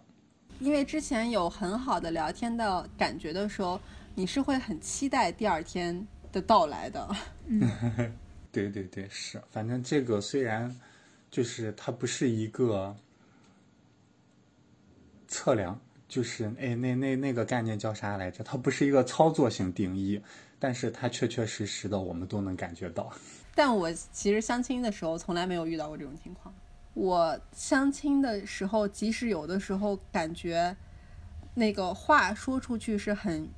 因为之前有很好的聊天的感觉的时候，你是会很期待第二天的到来的。嗯 对对对，是，反正这个虽然就是它不是一个测量，就是哎那那那个概念叫啥来着？它不是一个操作性定义，但是它确确实实的我们都能感觉到。但我其实相亲的时候从来没有遇到过这种情况。我相亲的时候，即使有的时候感觉那个话说出去是很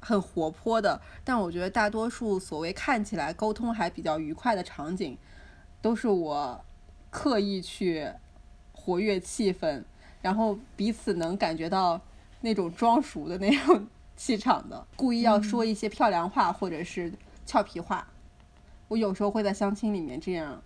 很活泼的，但我觉得大多数所谓看起来沟通还比较愉快的场景，都是我刻意去活跃气氛，然后彼此能感觉到那种装熟的那种 气场的，故意要说一些漂亮话或者是俏皮话。我有时候会在相亲里面这样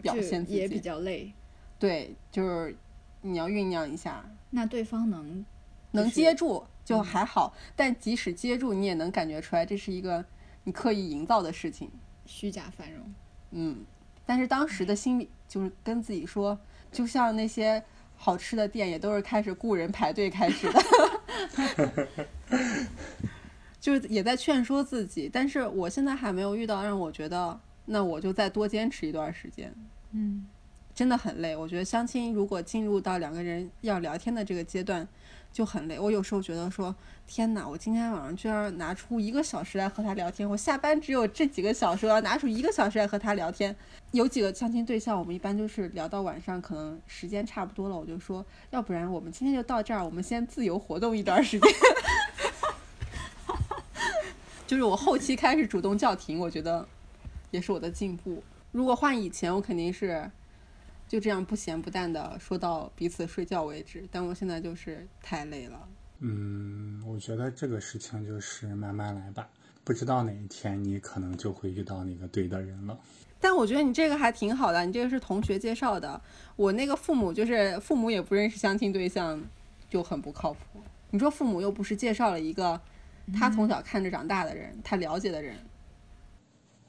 表现自己，也比较累。对，就是你要酝酿一下，那对方能能就是接住就还好，但即使接住，你也能感觉出来这是一个你刻意营造的事情。虚假繁荣。嗯，但是当时的心里就是跟自己说，就像那些好吃的店也都是开始雇人排队开始的，就是也在劝说自己。但是我现在还没有遇到让我觉得，那我就再多坚持一段时间。嗯，真的很累。我觉得相亲如果进入到两个人要聊天的这个阶段，就很累。我有时候觉得说，天哪，我今天晚上居然拿出一个小时来和他聊天，我下班只有这几个小时，我要拿出一个小时来和他聊天。有几个相亲对象，我们一般就是聊到晚上，可能时间差不多了，我就说，要不然我们今天就到这儿，我们先自由活动一段时间。就是我后期开始主动叫停，我觉得也是我的进步。如果换以前，我肯定是就这样不咸不淡的说到彼此睡觉为止。但我现在就是太累了。嗯，我觉得这个事情就是慢慢来吧，不知道哪一天你可能就会遇到那个对的人了。但我觉得你这个还挺好的，你这个是同学介绍的。我那个父母就是父母也不认识相亲对象，就很不靠谱。你说父母又不是介绍了一个他从小看着长大的人，他了解的人，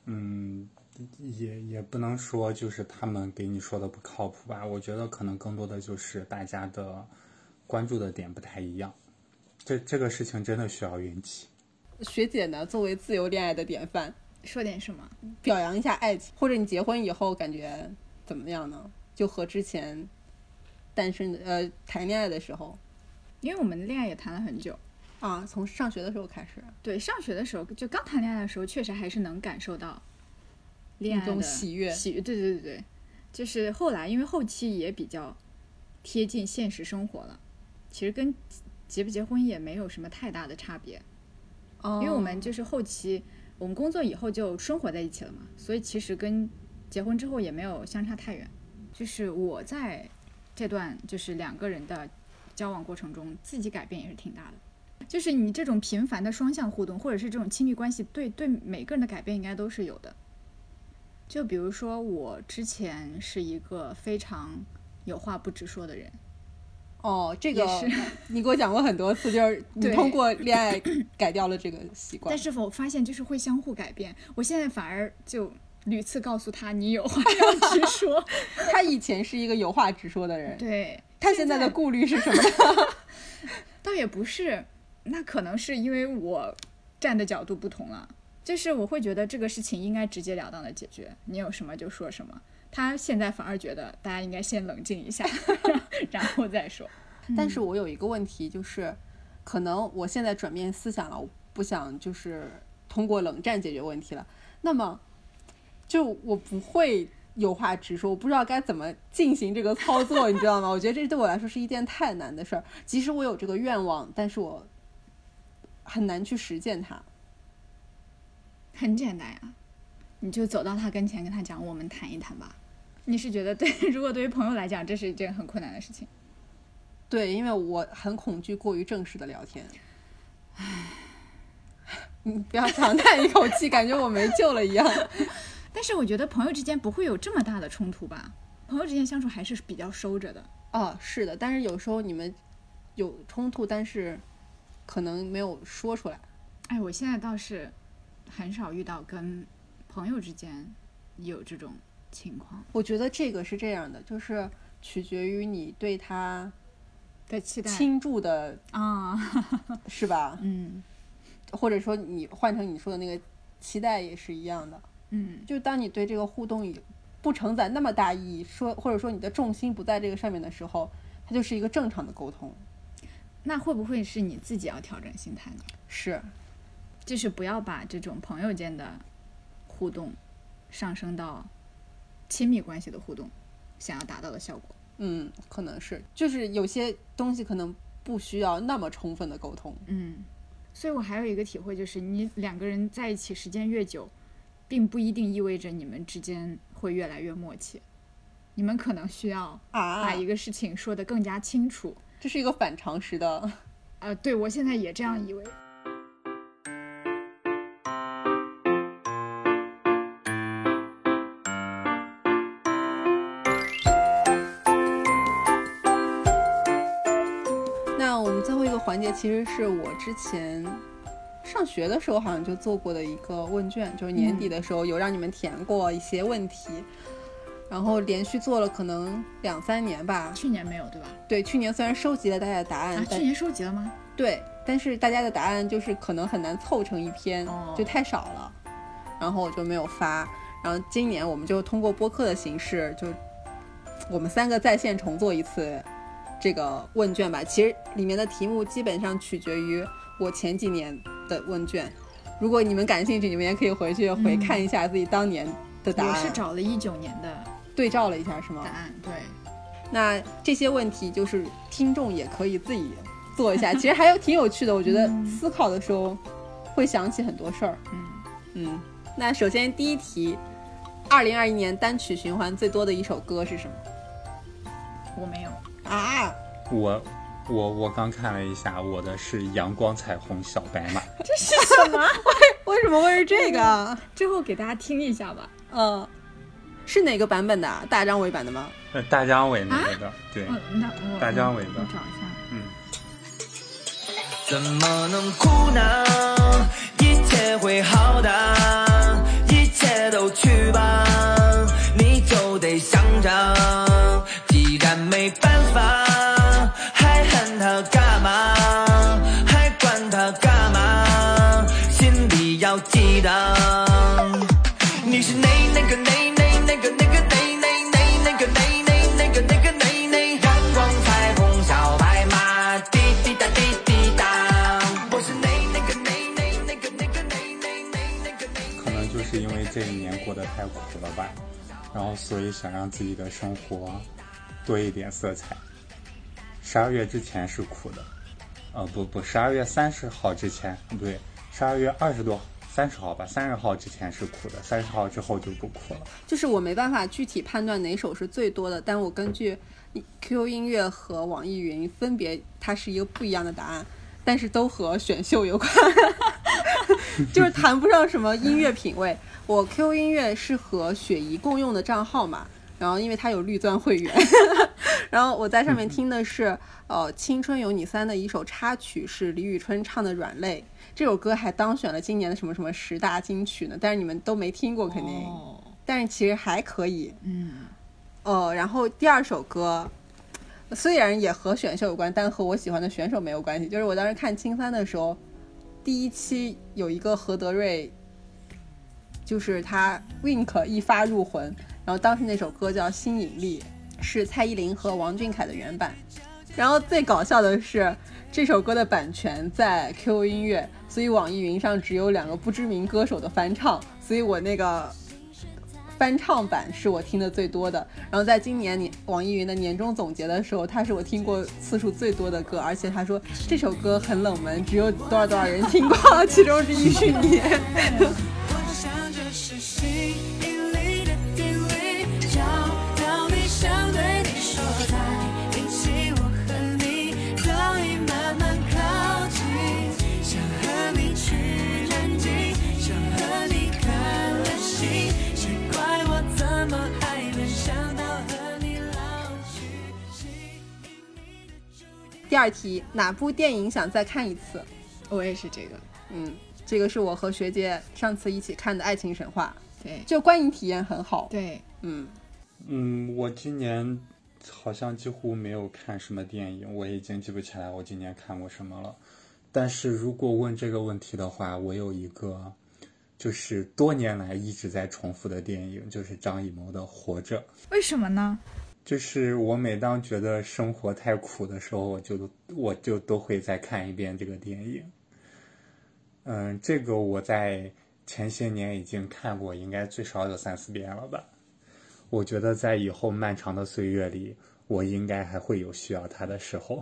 嗯，也也不能说就是他们给你说的不靠谱吧。我觉得可能更多的就是大家的关注的点不太一样。这这个事情真的需要运气。学姐呢，作为自由恋爱的典范，说点什么？表扬一下爱情，或者你结婚以后感觉怎么样呢？就和之前单身的呃谈恋爱的时候因为我们恋爱也谈了很久，啊，从上学的时候开始，对，上学的时候就刚谈恋爱的时候，确实还是能感受到恋爱那种的喜悦喜悦，对对对对，就是后来因为后期也比较贴近现实生活了，其实跟结不结婚也没有什么太大的差别，哦因为我们就是后期我们工作以后就生活在一起了嘛，所以其实跟结婚之后也没有相差太远。就是我在这段就是两个人的交往过程中，自己改变也是挺大的。就是你这种频繁的双向互动，或者是这种亲密关系，对对每个人的改变应该都是有的。就比如说我之前是一个非常有话不直说的人，哦，这个是 你给我讲过很多次，就是 你通过恋爱改掉了这个习惯。但是我发现就是会相互改变。我现在反而就屡次告诉他，你有话 要直说。他以前是一个有话直说的人，对，他现在的顾虑是什么呢？倒也不是，那可能是因为我站的角度不同了。就是我会觉得这个事情应该直截了当的解决，你有什么就说什么。他现在反而觉得大家应该先冷静一下，然后再说。但是我有一个问题，就是可能我现在转变思想了，我不想就是通过冷战解决问题了。那么，就我不会有话直说，我不知道该怎么进行这个操作，你知道吗？我觉得这对我来说是一件太难的事儿。即使我有这个愿望，但是我很难去实践它。很简单呀，你就走到他跟前，跟他讲，我们谈一谈吧。你是觉得对？如果对于朋友来讲，这是一件很困难的事情。对，因为我很恐惧过于正式的聊天。唉，你不要长叹一口气，感觉我没救了一样。但是我觉得朋友之间不会有这么大的冲突吧？朋友之间相处还是比较收着的。哦，是的，但是有时候你们有冲突，但是可能没有说出来。哎，我现在倒是很少遇到跟朋友之间有这种情况我觉得这个是这样的，就是取决于你对他的期待倾注的，啊。是吧？嗯或者说你换成你说的那个期待也是一样的。嗯就当你对这个互动以不承载那么大意义，说或者说你的重心不在这个上面的时候，它就是一个正常的沟通。那会不会是你自己要调整心态呢？是，就是不要把这种朋友间的互动上升到亲密关系的互动，想要达到的效果。嗯，可能是，就是有些东西可能不需要那么充分的沟通。嗯，所以我还有一个体会，就是你两个人在一起时间越久，并不一定意味着你们之间会越来越默契。你们可能需要啊把一个事情说得更加清楚。这是一个反常识的。啊，对我现在也这样以为。那我们最后一个环节，其实是我之前上学的时候好像就做过的一个问卷，就是年底的时候有让你们填过一些问题，然后连续做了可能两三年吧。去年没有对吧？对，去年虽然收集了大家的答案，啊，去年收集了吗？对，但是大家的答案就是可能很难凑成一篇，哦就太少了，然后我就没有发。然后今年我们就通过播客的形式，就我们三个在线重做一次这个问卷吧。其实里面的题目基本上取决于我前几年的问卷。如果你们感兴趣，你们也可以回去回看一下自己当年的答案我，是找了一九年的对照了一下，是吗答？案，对，那这些问题就是听众也可以自己做一下，其实还有挺有趣的。我觉得思考的时候会想起很多事儿。嗯，嗯，那首先第一题，二零二一年单曲循环最多的一首歌是什么我没有。啊？我我我刚看了一下，我的是阳光彩虹小白马。这是什么？为为什么会是这个啊？最后给大家听一下吧。嗯，是哪个版本的啊？大张伟版的吗？呃，大张伟那个的，对，大张伟的我找一下。嗯，怎么能哭呢？一切会好的，一切都去吧，然后所以想让自己的生活多一点色彩。十二月之前是苦的，呃不不，十二月三十号之前不对，十二月二十多三十号吧，三十号之前是苦的，三十号之后就不苦了。就是我没办法具体判断哪首是最多的，但我根据 QQ 音乐和网易云分别，它是一个不一样的答案，但是都和选秀有关，就是谈不上什么音乐品味。我 QQ 音乐是和雪姨共用的账号嘛，然后因为她有绿钻会员，然后我在上面听的是呃《青春有你三》的一首插曲，是李宇春唱的《软肋》。这首歌还当选了今年的什么什么十大金曲呢，但是你们都没听过，肯定。哦，但是其实还可以。嗯，呃，然后第二首歌虽然也和选秀有关，但和我喜欢的选手没有关系。就是我当时看青三的时候，第一期有一个何德瑞，就是他 Wink 一发入魂，然后当时那首歌叫《新引力》，是蔡依林和王俊凯的原版。然后最搞笑的是，这首歌的版权在 QQ 音乐，所以网易云上只有两个不知名歌手的翻唱，所以我那个翻唱版是我听的最多的。然后在今年年网易云的年终总结的时候，它是我听过次数最多的歌，而且他说这首歌很冷门，只有多少多少人听过，其中之一是你。我想这是吸引力的定律，找到你，想对你说，才引起我和你么还能想到和你老去，吸引力的注定。第二题，哪部电影想再看一次？我也是这个，嗯，这个是我和学姐上次一起看的《爱情神话对》，就观影体验很好。对，嗯，嗯，我今年好像几乎没有看什么电影，我已经记不起来我今年看过什么了。但是如果问这个问题的话，我有一个就是多年来一直在重复的电影，就是张艺谋的《活着》。为什么呢？就是我每当觉得生活太苦的时候，我就我就都会再看一遍这个电影。嗯，这个我在前些年已经看过，应该最少有三四遍了吧。我觉得在以后漫长的岁月里，我应该还会有需要它的时候。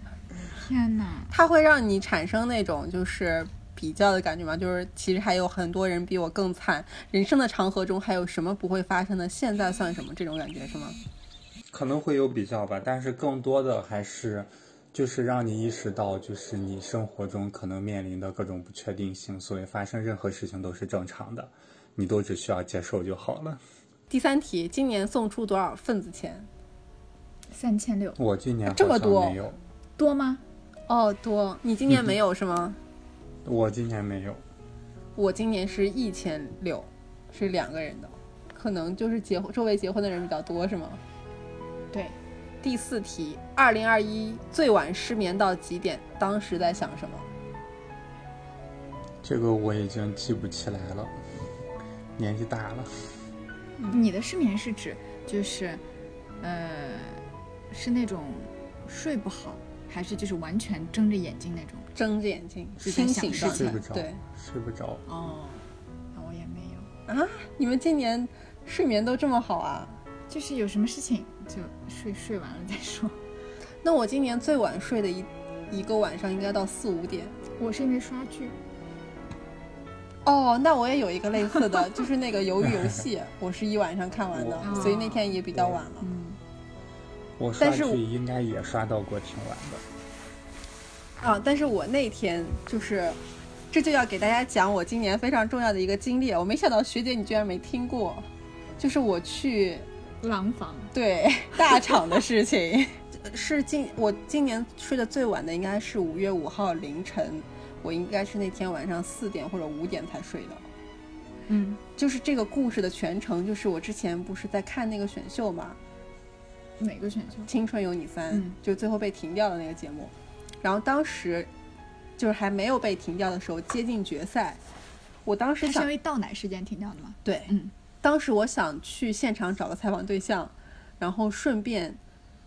天哪！它会让你产生那种就是比较的感觉吗？就是其实还有很多人比我更惨，人生的长河中还有什么不会发生的？现在算什么？这种感觉是吗？可能会有比较吧，但是更多的还是就是让你意识到，就是你生活中可能面临的各种不确定性，所以发生任何事情都是正常的，你都只需要接受就好了。第三题，今年送出多少份子钱？三千六我今年这么多没有，多吗？哦，多。你今年没有是吗？我今年没有。我今年是一千六，是两个人的，可能就是结婚周围结婚的人比较多是吗？对，第四题，二零二一最晚失眠到几点？当时在想什么？这个我已经记不起来了，年纪大了。你的失眠是指就是，呃，是那种睡不好，还是就是完全睁着眼睛那种？睁着眼睛，清醒状态睡不。着，对，睡不着。哦，那我也没有，啊，你们今年睡眠都这么好啊？就是有什么事情就睡睡完了再说。那我今年最晚睡的一一个晚上应该到四五点。我是因为刷剧，哦，那我也有一个类似的，就是那个《鱿鱼游戏》，我是一晚上看完的，哦所以那天也比较晚了。嗯，我刷但是我剧应该也刷到过挺晚的。啊，但是我那天就是，这就要给大家讲我今年非常重要的一个经历。我没想到学姐你居然没听过，就是我去廊坊对大厂的事情，是今我今年睡得最晚的应该是五月五号凌晨，我应该是那天晚上四点或者五点才睡的。嗯，就是这个故事的全程，就是我之前不是在看那个选秀嘛，哪个选秀《青春有你三》嗯就最后被停掉的那个节目。然后当时就是还没有被停掉的时候，接近决赛，我当时是因，为倒奶事件停掉的吗？对，嗯，当时我想去现场找个采访对象，然后顺便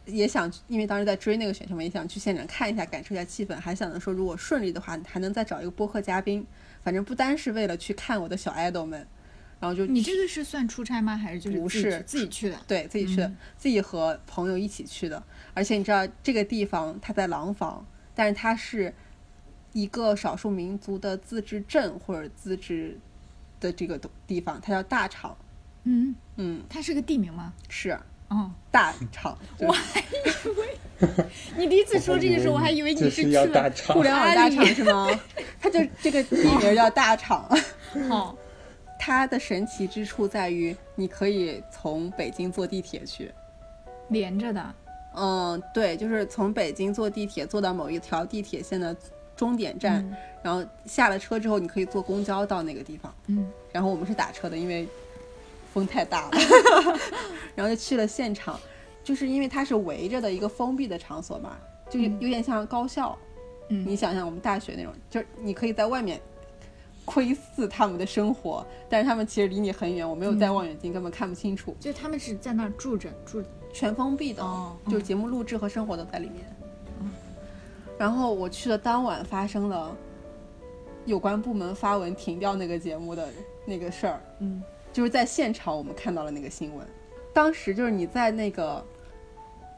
也想，因为当时在追那个选秀嘛，也想去现场看一下，感受一下气氛，还想着说如果顺利的话，还能再找一个播客嘉宾，反正不单是为了去看我的小 idol 们，然后就你这个是算出差吗？还是就是不是自己去的？对自己去的，嗯自己和朋友一起去的。而且你知道这个地方它在廊坊，但是它是一个少数民族的自治镇或者自治的这个地方，它叫大厂。嗯，嗯，它是个地名吗？是哦，大厂，我还以为 你第一次说这个时候，我还以为你是去了互联网大厂是吗？它就这个地名叫大厂。好，它的神奇之处在于，你可以从北京坐地铁去。连着的。嗯，对，就是从北京坐地铁坐到某一条地铁线的终点站，嗯然后下了车之后，你可以坐公交到那个地方。嗯，然后我们是打车的，因为风太大了，然后就去了现场，就是因为它是围着的一个封闭的场所嘛，就有有点像高校。嗯你想想我们大学那种，就是你可以在外面窥视他们的生活，但是他们其实离你很远，我没有带望远镜，根本看不清楚。就他们是在那儿住着住全封闭的，哦就是节目录制和生活都在里面。然后我去的当晚发生了有关部门发文停掉那个节目的那个事儿，嗯，就是在现场我们看到了那个新闻。当时就是你在那个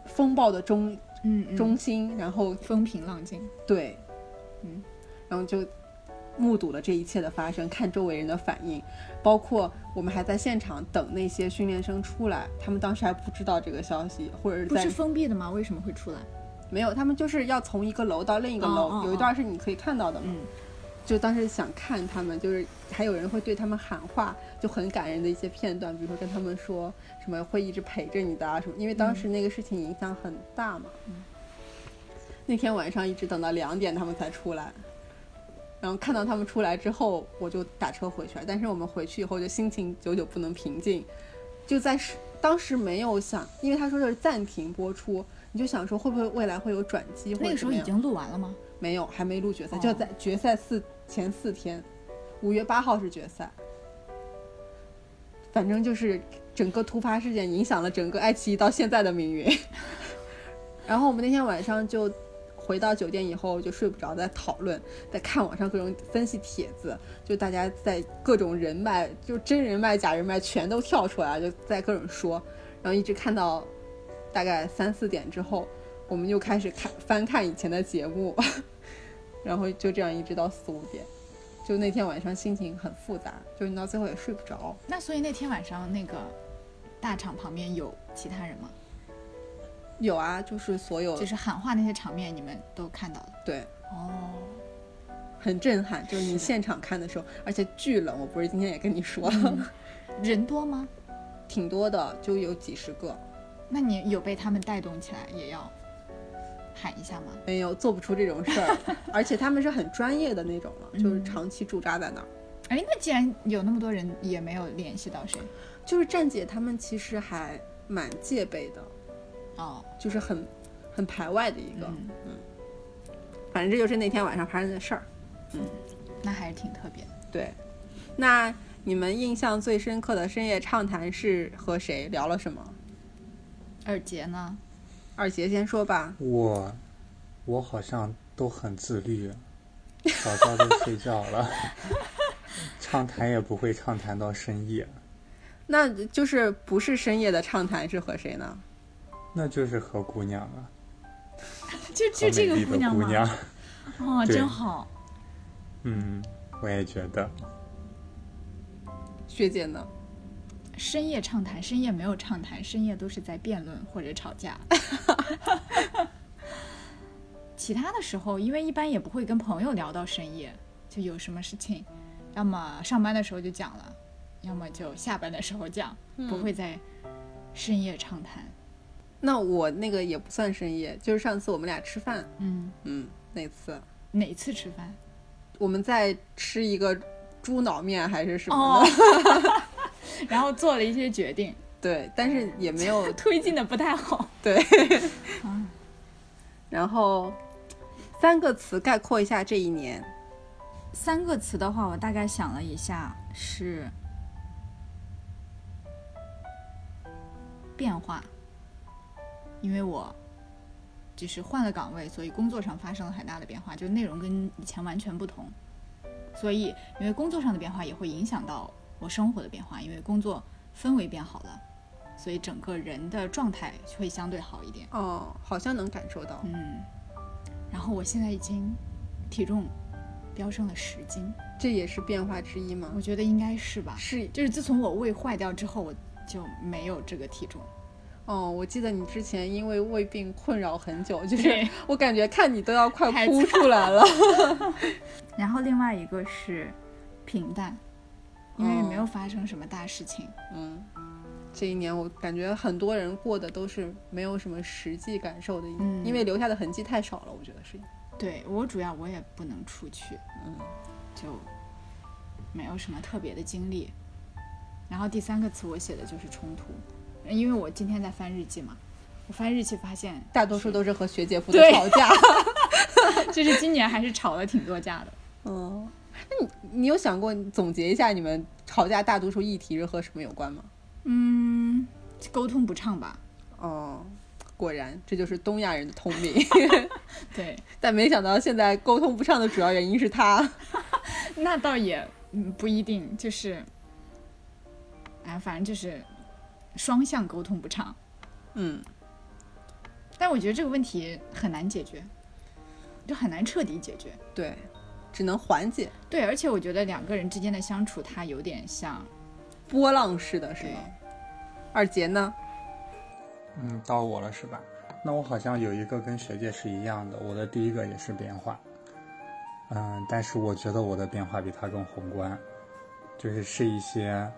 风暴的中嗯嗯中心，然后风平浪静。对，嗯，然后就目睹了这一切的发生，看周围人的反应，包括我们还在现场等那些训练生出来，他们当时还不知道这个消息，或者是在不是封闭的吗？为什么会出来？没有，他们就是要从一个楼到另一个楼，哦哦有一段是你可以看到的嘛。嗯就当时想看他们，就是还有人会对他们喊话，就很感人的一些片段，比如说跟他们说什么会一直陪着你的啊什么，因为当时那个事情影响很大嘛。那天晚上一直等到两点他们才出来，然后看到他们出来之后，我就打车回去了。但是我们回去以后就心情久久不能平静，就在当时没有想，因为他说是暂停播出，你就想说会不会未来会有转机那个时候已经录完了吗？没有，还没录决赛，哦就在决赛四前四天，五月八号是决赛。反正就是整个突发事件影响了整个爱奇艺到现在的命运。然后我们那天晚上就回到酒店以后就睡不着，在讨论，在看网上各种分析帖子，就大家在各种人脉，就真人脉、假人脉全都跳出来，就在各种说，然后一直看到大概三四点之后，我们又开始看翻看以前的节目，然后就这样一直到四五点。就那天晚上心情很复杂，就你到最后也睡不着。那所以那天晚上那个大厂旁边有其他人吗？有啊，就是所有就是喊话那些场面，你们都看到了。对，哦，很震撼。就是你现场看的时候，而且巨冷，我不是今天也跟你说了，人多吗？挺多的，就有几十个。那你有被他们带动起来，也要喊一下吗？没有做不出这种事儿，而且他们是很专业的那种了，就是嗯长期驻扎在那儿。哎，那既然有那么多人，也没有联系到谁。就是站姐他们其实还蛮戒备的，哦，就是很很排外的一个。嗯反正这就是那天晚上发生的事儿。嗯那还是挺特别的。对，那你们印象最深刻的深夜畅谈是和谁聊了什么？二杰呢？二杰先说吧。我我好像都很自律，早早就睡觉了，畅谈也不会畅谈到深夜，那就是不是深夜的畅谈是和谁呢？那就是何姑娘啊，就就这个姑娘吗？姑娘。哦，真好。嗯，我也觉得。学姐呢？深夜畅谈，深夜没有畅谈，深夜都是在辩论或者吵架。其他的时候，因为一般也不会跟朋友聊到深夜，就有什么事情，要么上班的时候就讲了，要么就下班的时候讲，不会在深夜畅谈。那我那个也不算深夜，就是上次我们俩吃饭，嗯，嗯，那次哪次吃饭？我们在吃一个猪脑面还是什么哦的，然后做了一些决定，对，但是也没有 推进的不太好。对。然后三个词概括一下这一年，三个词的话，我大概想了一下，是变化，因为我就是换了岗位，所以工作上发生了很大的变化，就内容跟以前完全不同。所以，因为工作上的变化也会影响到我生活的变化，因为工作氛围变好了，所以整个人的状态会相对好一点。哦，好像能感受到。嗯，然后我现在已经体重飙升了十斤，这也是变化之一吗我？觉得应该是吧。是就是自从我胃坏掉之后，我就没有这个体重。哦，我记得你之前因为胃病困扰很久，就是我感觉看你都要快太哭出来了。然后另外一个是平淡，因为哦没有发生什么大事情。嗯，这一年我感觉很多人过的都是没有什么实际感受的一年，嗯因为留下的痕迹太少了，我觉得是。对我主要我也不能出去，嗯，就没有什么特别的经历。然后第三个词我写的就是冲突，因为我今天在翻日记嘛，我翻日记发现大多数都是和学姐夫的吵架。就是今年还是吵了挺多架的。嗯，那你你有想过总结一下你们吵架大多数议题是和什么有关吗？嗯，沟通不畅吧，哦，果然这就是东亚人的通病。对，但没想到现在沟通不畅的主要原因是他。那倒也嗯不一定，就是，哎，反正就是双向沟通不畅。嗯，但我觉得这个问题很难解决，就很难彻底解决。对，只能缓解对，而且我觉得两个人之间的相处，它有点像，波浪式的，是吗？二杰呢？嗯，到我了是吧？那我好像有一个跟学姐是一样的，我的第一个也是变化。嗯，但是我觉得我的变化比他更宏观，就是是一些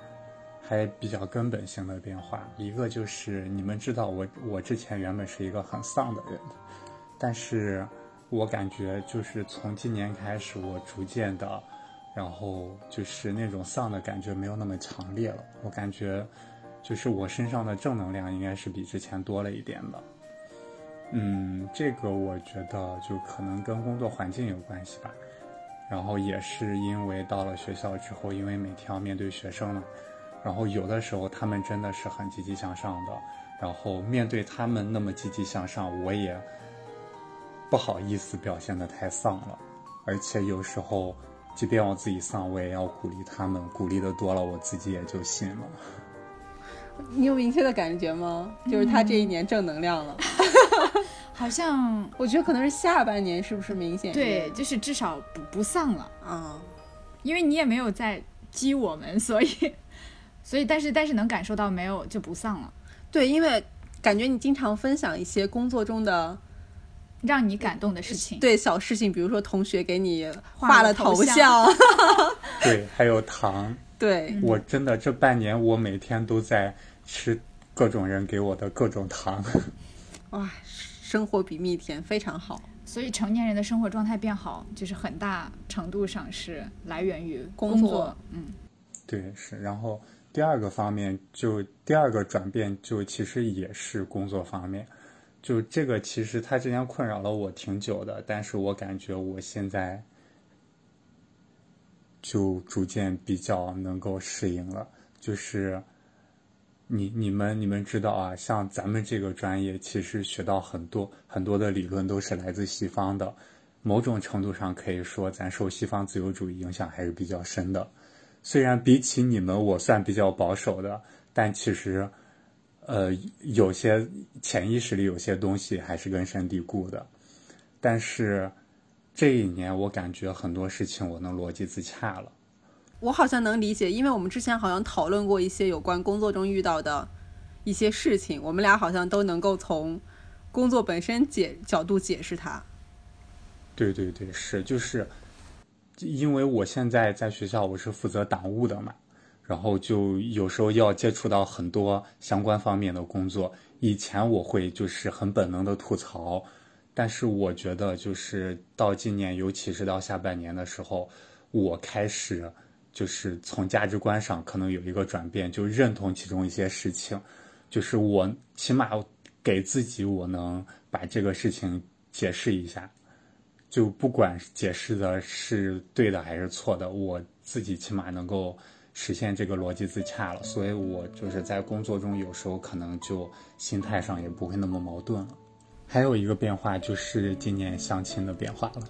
还比较根本性的变化。一个就是你们知道我，我之前原本是一个很丧的人，但是我感觉就是从今年开始，我逐渐的，然后就是那种丧的感觉没有那么强烈了。我感觉就是我身上的正能量应该是比之前多了一点的。嗯，这个我觉得就可能跟工作环境有关系吧。然后也是因为到了学校之后，因为每天要面对学生嘛，然后有的时候他们真的是很积极向上的，然后面对他们那么积极向上，我也不好意思表现的太丧了，而且有时候即便我自己丧，我也要鼓励他们，鼓励的多了，我自己也就信了。你有明确的感觉吗？就是他这一年正能量了。好像我觉得可能是下半年是不是明显？对，，就是至少不不丧了，嗯，因为你也没有在激我们，所以，所以但是但是能感受到没有就不丧了，对，因为感觉你经常分享一些工作中的让你感动的事情。对小事情，比如说同学给你画画了了头头像 对，还有糖，对，我真的这半年我每天都在吃各种人给我的各种糖。哇，生活比蜜甜，非常好。所以成年人的生活状态变好，就是很大程度上是来源于工作工作。嗯，对，是。然后第二个方面，就第二个转变，就其实也是工作方面。就这个，其实它之前困扰了我挺久的，但是我感觉我现在就逐渐比较能够适应了。就是你你们你们知道啊，像咱们这个专业，其实学到很多很多的理论都是来自西方的，某种程度上可以说，咱受西方自由主义影响还是比较深的。虽然比起你们，我算比较保守的，但其实，呃，有些潜意识里有些东西还是根深蒂固的。但是这一年，我感觉很多事情我能逻辑自洽了。我好像能理解，因为我们之前好像讨论过一些有关工作中遇到的一些事情，我们俩好像都能够从工作本身解角度解释它。对对对，是就是，因为我现在在学校我是负责党务的嘛，然后就有时候要接触到很多相关方面的工作。以前我会就是很本能的吐槽，但是我觉得就是到今年，尤其是到下半年的时候，我开始就是从价值观上可能有一个转变，就认同其中一些事情，就是我起码给自己我能把这个事情解释一下。就不管解释的是对的还是错的，我自己起码能够实现这个逻辑自洽了，所以我就是在工作中有时候可能就心态上也不会那么矛盾了。还有一个变化就是今年相亲的变化了。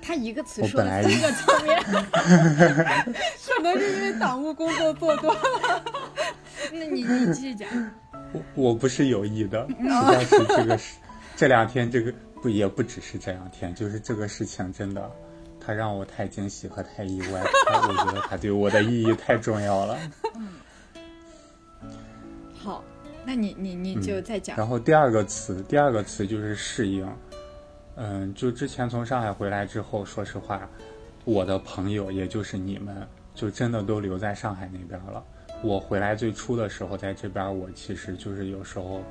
他一个词说了三个层面 可能是因为党务工作做多了。那你你继续讲。我我不是有意的，实在是这个是这两天这个不也不只是这两天，就是这个事情真的，它让我太惊喜和太意外，它我觉得它对我的意义太重要了。好，那你你你就再讲。然后第二个词，第二个词就是适应。嗯，就之前从上海回来之后，说实话，我的朋友也就是你们，就真的都留在上海那边了。我回来最初的时候，在这边我其实就是有时候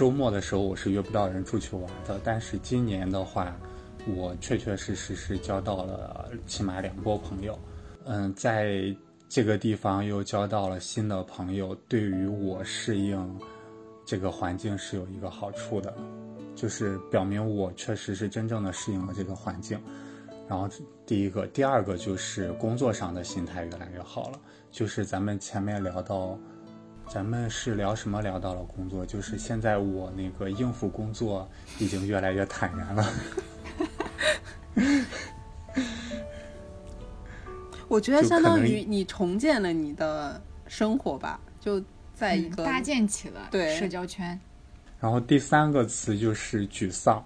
周末的时候我是约不到人出去玩的，但是今年的话，我确确实实是交到了起码两波朋友。嗯，在这个地方又交到了新的朋友，对于我适应这个环境是有一个好处的，就是表明我确实是真正的适应了这个环境。然后第一个，第二个就是工作上的心态越来越好了。就是咱们前面聊到咱们是聊什么聊到了工作？就是现在我那个应付工作已经越来越坦然了。我觉得相当于你重建了你的生活吧，就在一个、嗯搭建起了对社交圈。然后第三个词就是沮丧，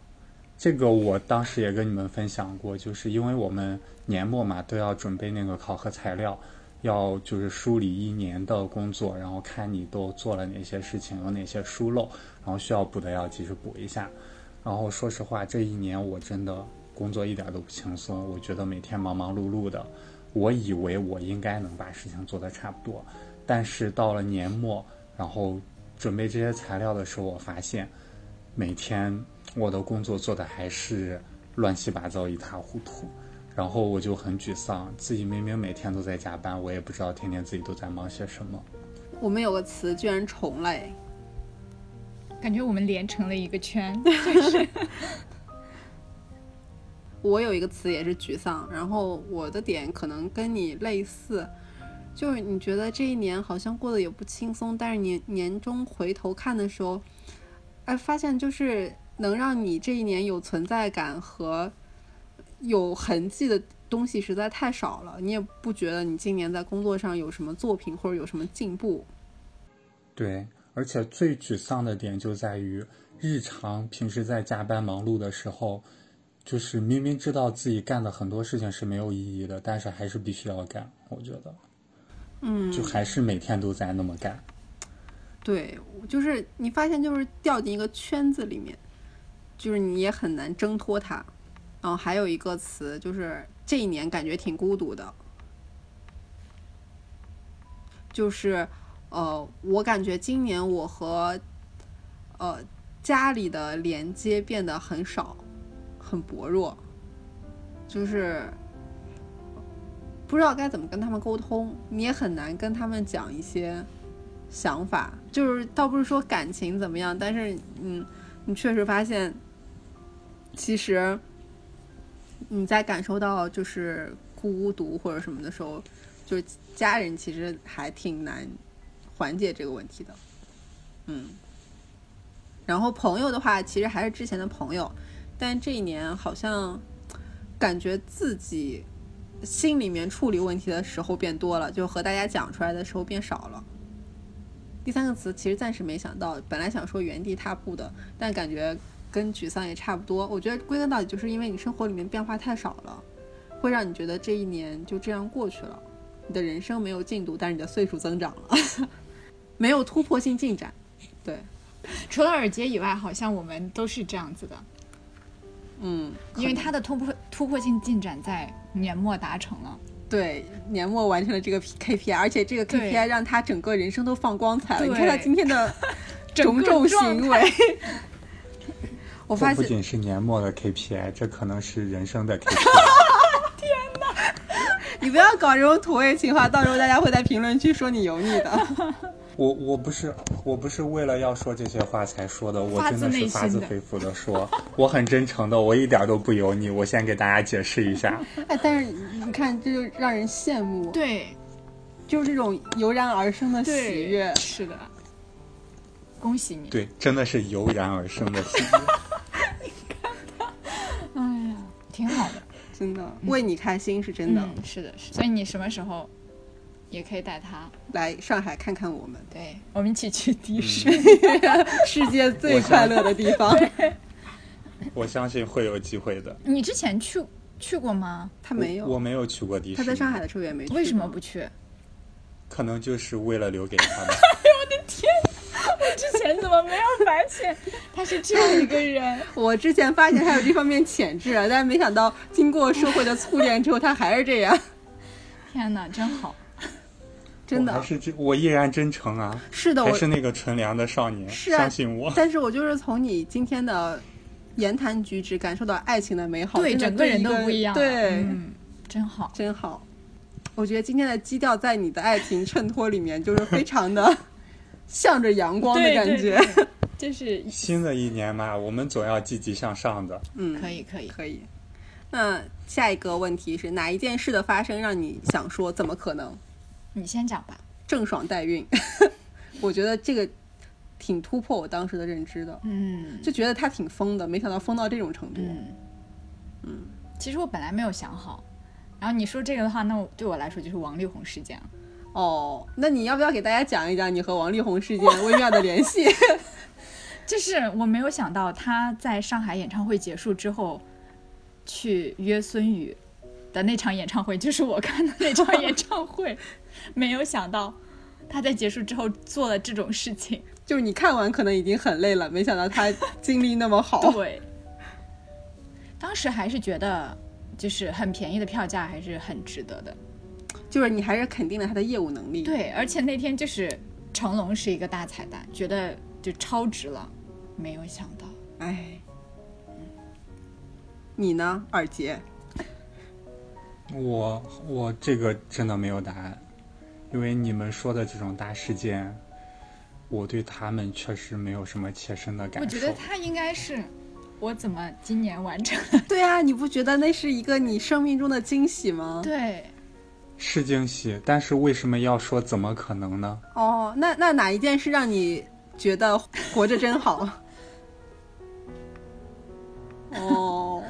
这个我当时也跟你们分享过，就是因为我们年末嘛都要准备那个考核材料，要就是梳理一年的工作，然后看你都做了哪些事情，有哪些疏漏，然后需要补的要及时补一下。然后说实话，这一年我真的工作一点都不轻松，我觉得每天忙忙碌碌的。我以为我应该能把事情做得差不多，但是到了年末，然后准备这些材料的时候，我发现每天我的工作做的还是乱七八糟、一塌糊涂，然后我就很沮丧，自己明明每天都在加班，我也不知道天天自己都在忙些什么。我们有个词居然重了诶，感觉我们连成了一个圈 我有一个词也是沮丧，然后我的点可能跟你类似，就是你觉得这一年好像过得也不轻松，但是你年终回头看的时候，哎，发现就是能让你这一年有存在感和有痕迹的东西实在太少了，你也不觉得你今年在工作上有什么作品或者有什么进步。对，而且最沮丧的点就在于，日常平时在加班忙碌的时候，就是明明知道自己干的很多事情是没有意义的，但是还是必须要干。我觉得，嗯，就还是每天都在那么干。对，就是你发现就是掉进一个圈子里面，就是你也很难挣脱它。然后还有一个词就是这一年感觉挺孤独的，就是呃，我感觉今年我和呃家里的连接变得很少，很薄弱，就是不知道该怎么跟他们沟通，你也很难跟他们讲一些想法，就是倒不是说感情怎么样，但是嗯，你确实发现，其实你在感受到就是孤独或者什么的时候，就是家人其实还挺难缓解这个问题的，嗯。然后朋友的话，其实还是之前的朋友，但这一年好像感觉自己心里面处理问题的时候变多了，就和大家讲出来的时候变少了。第三个词其实暂时没想到，本来想说原地踏步的，但感觉跟沮丧也差不多。我觉得归根到底就是因为你生活里面变化太少了，会让你觉得这一年就这样过去了，你的人生没有进度，但是你的岁数增长了，没有突破性进展。对，除了耳结以外，好像我们都是这样子的，嗯，因为他的突破突破性进展在年末达成了。对年末完成了这个 K P I，而且这个 K P I 让他整个人生都放光彩了。对你看他今天的 种种行为，我发现这不仅是年末的 KPI，这可能是人生的 KPI。你不要搞这种土味情话，到时候大家会在评论区说你油腻的。我我不是我不是为了要说这些话才说的，我真的是发自肺腑的说，我很真诚的，我一点都不油腻。我先给大家解释一下，哎，但是你看，这就让人羡慕，对就是这种油然而生的喜，悦。是的，恭喜你。对，真的是油然而生的喜悦。挺好的，真的为你开心是真的。嗯，是的，是的。所以你什么时候也可以带他？来上海看看我们，对，我们一起去迪士尼。世界最快乐的地方。我相信会有机会的。你之前去去过吗？他没有，我没有去过迪士尼。他在上海的时候也没去。为什么不？去？可能就是为了留给他吧。之前怎么没有发现他是这样一个人？我之前发现他有这方面潜质，但是没想到经过社会的淬炼之后，他还是这样。天哪，真好！真的我还是真，我依然真诚啊，是的，我还是那个纯良的少年，是啊相信我。但是我就是从你今天的言谈举止感受到爱情的美好，对，整个人都不一样。对，嗯，真好。真好。我觉得今天的基调在你的爱情衬托里面，就是非常的向着阳光的感觉。就是新的一年嘛，我们总要积极向上的。嗯，可以可以。可以。那下一个问题是哪一件事的发生让你想说怎么可能？你先讲吧。郑爽代孕，我觉得这个挺突破我当时的认知的，嗯就觉得她挺疯的，没想到疯到这种程度。嗯嗯，其实我本来没有想好，然后你说这个的话，那我对我来说就是王力宏事件了。哦，那你要不要给大家讲一讲你和王力宏事件 微妙的联系？就是我没有想到他在上海演唱会结束之后，去约孙宇的那场演唱会，就是我看的那场演唱会。没有想到他在结束之后做了这种事情。就是你看完可能已经很累了，没想到他精力那么好。对，当时还是觉得就是很便宜的票价还是很值得的。就是你还是肯定了他的业务能力。，对，而且那天就是成龙是一个大彩蛋，觉得就超值了。没有想到，哎，你呢，二姐？我我这个真的没有答案，因为你们说的这种大事件，我对他们确实没有什么切身的感受。我觉得他应该是我怎么今年完成的？对啊，你不觉得那是一个你生命中的惊喜吗？对，是惊喜，但是为什么要说怎么可能呢？哦，那那哪一件事让你觉得活着真好？哦，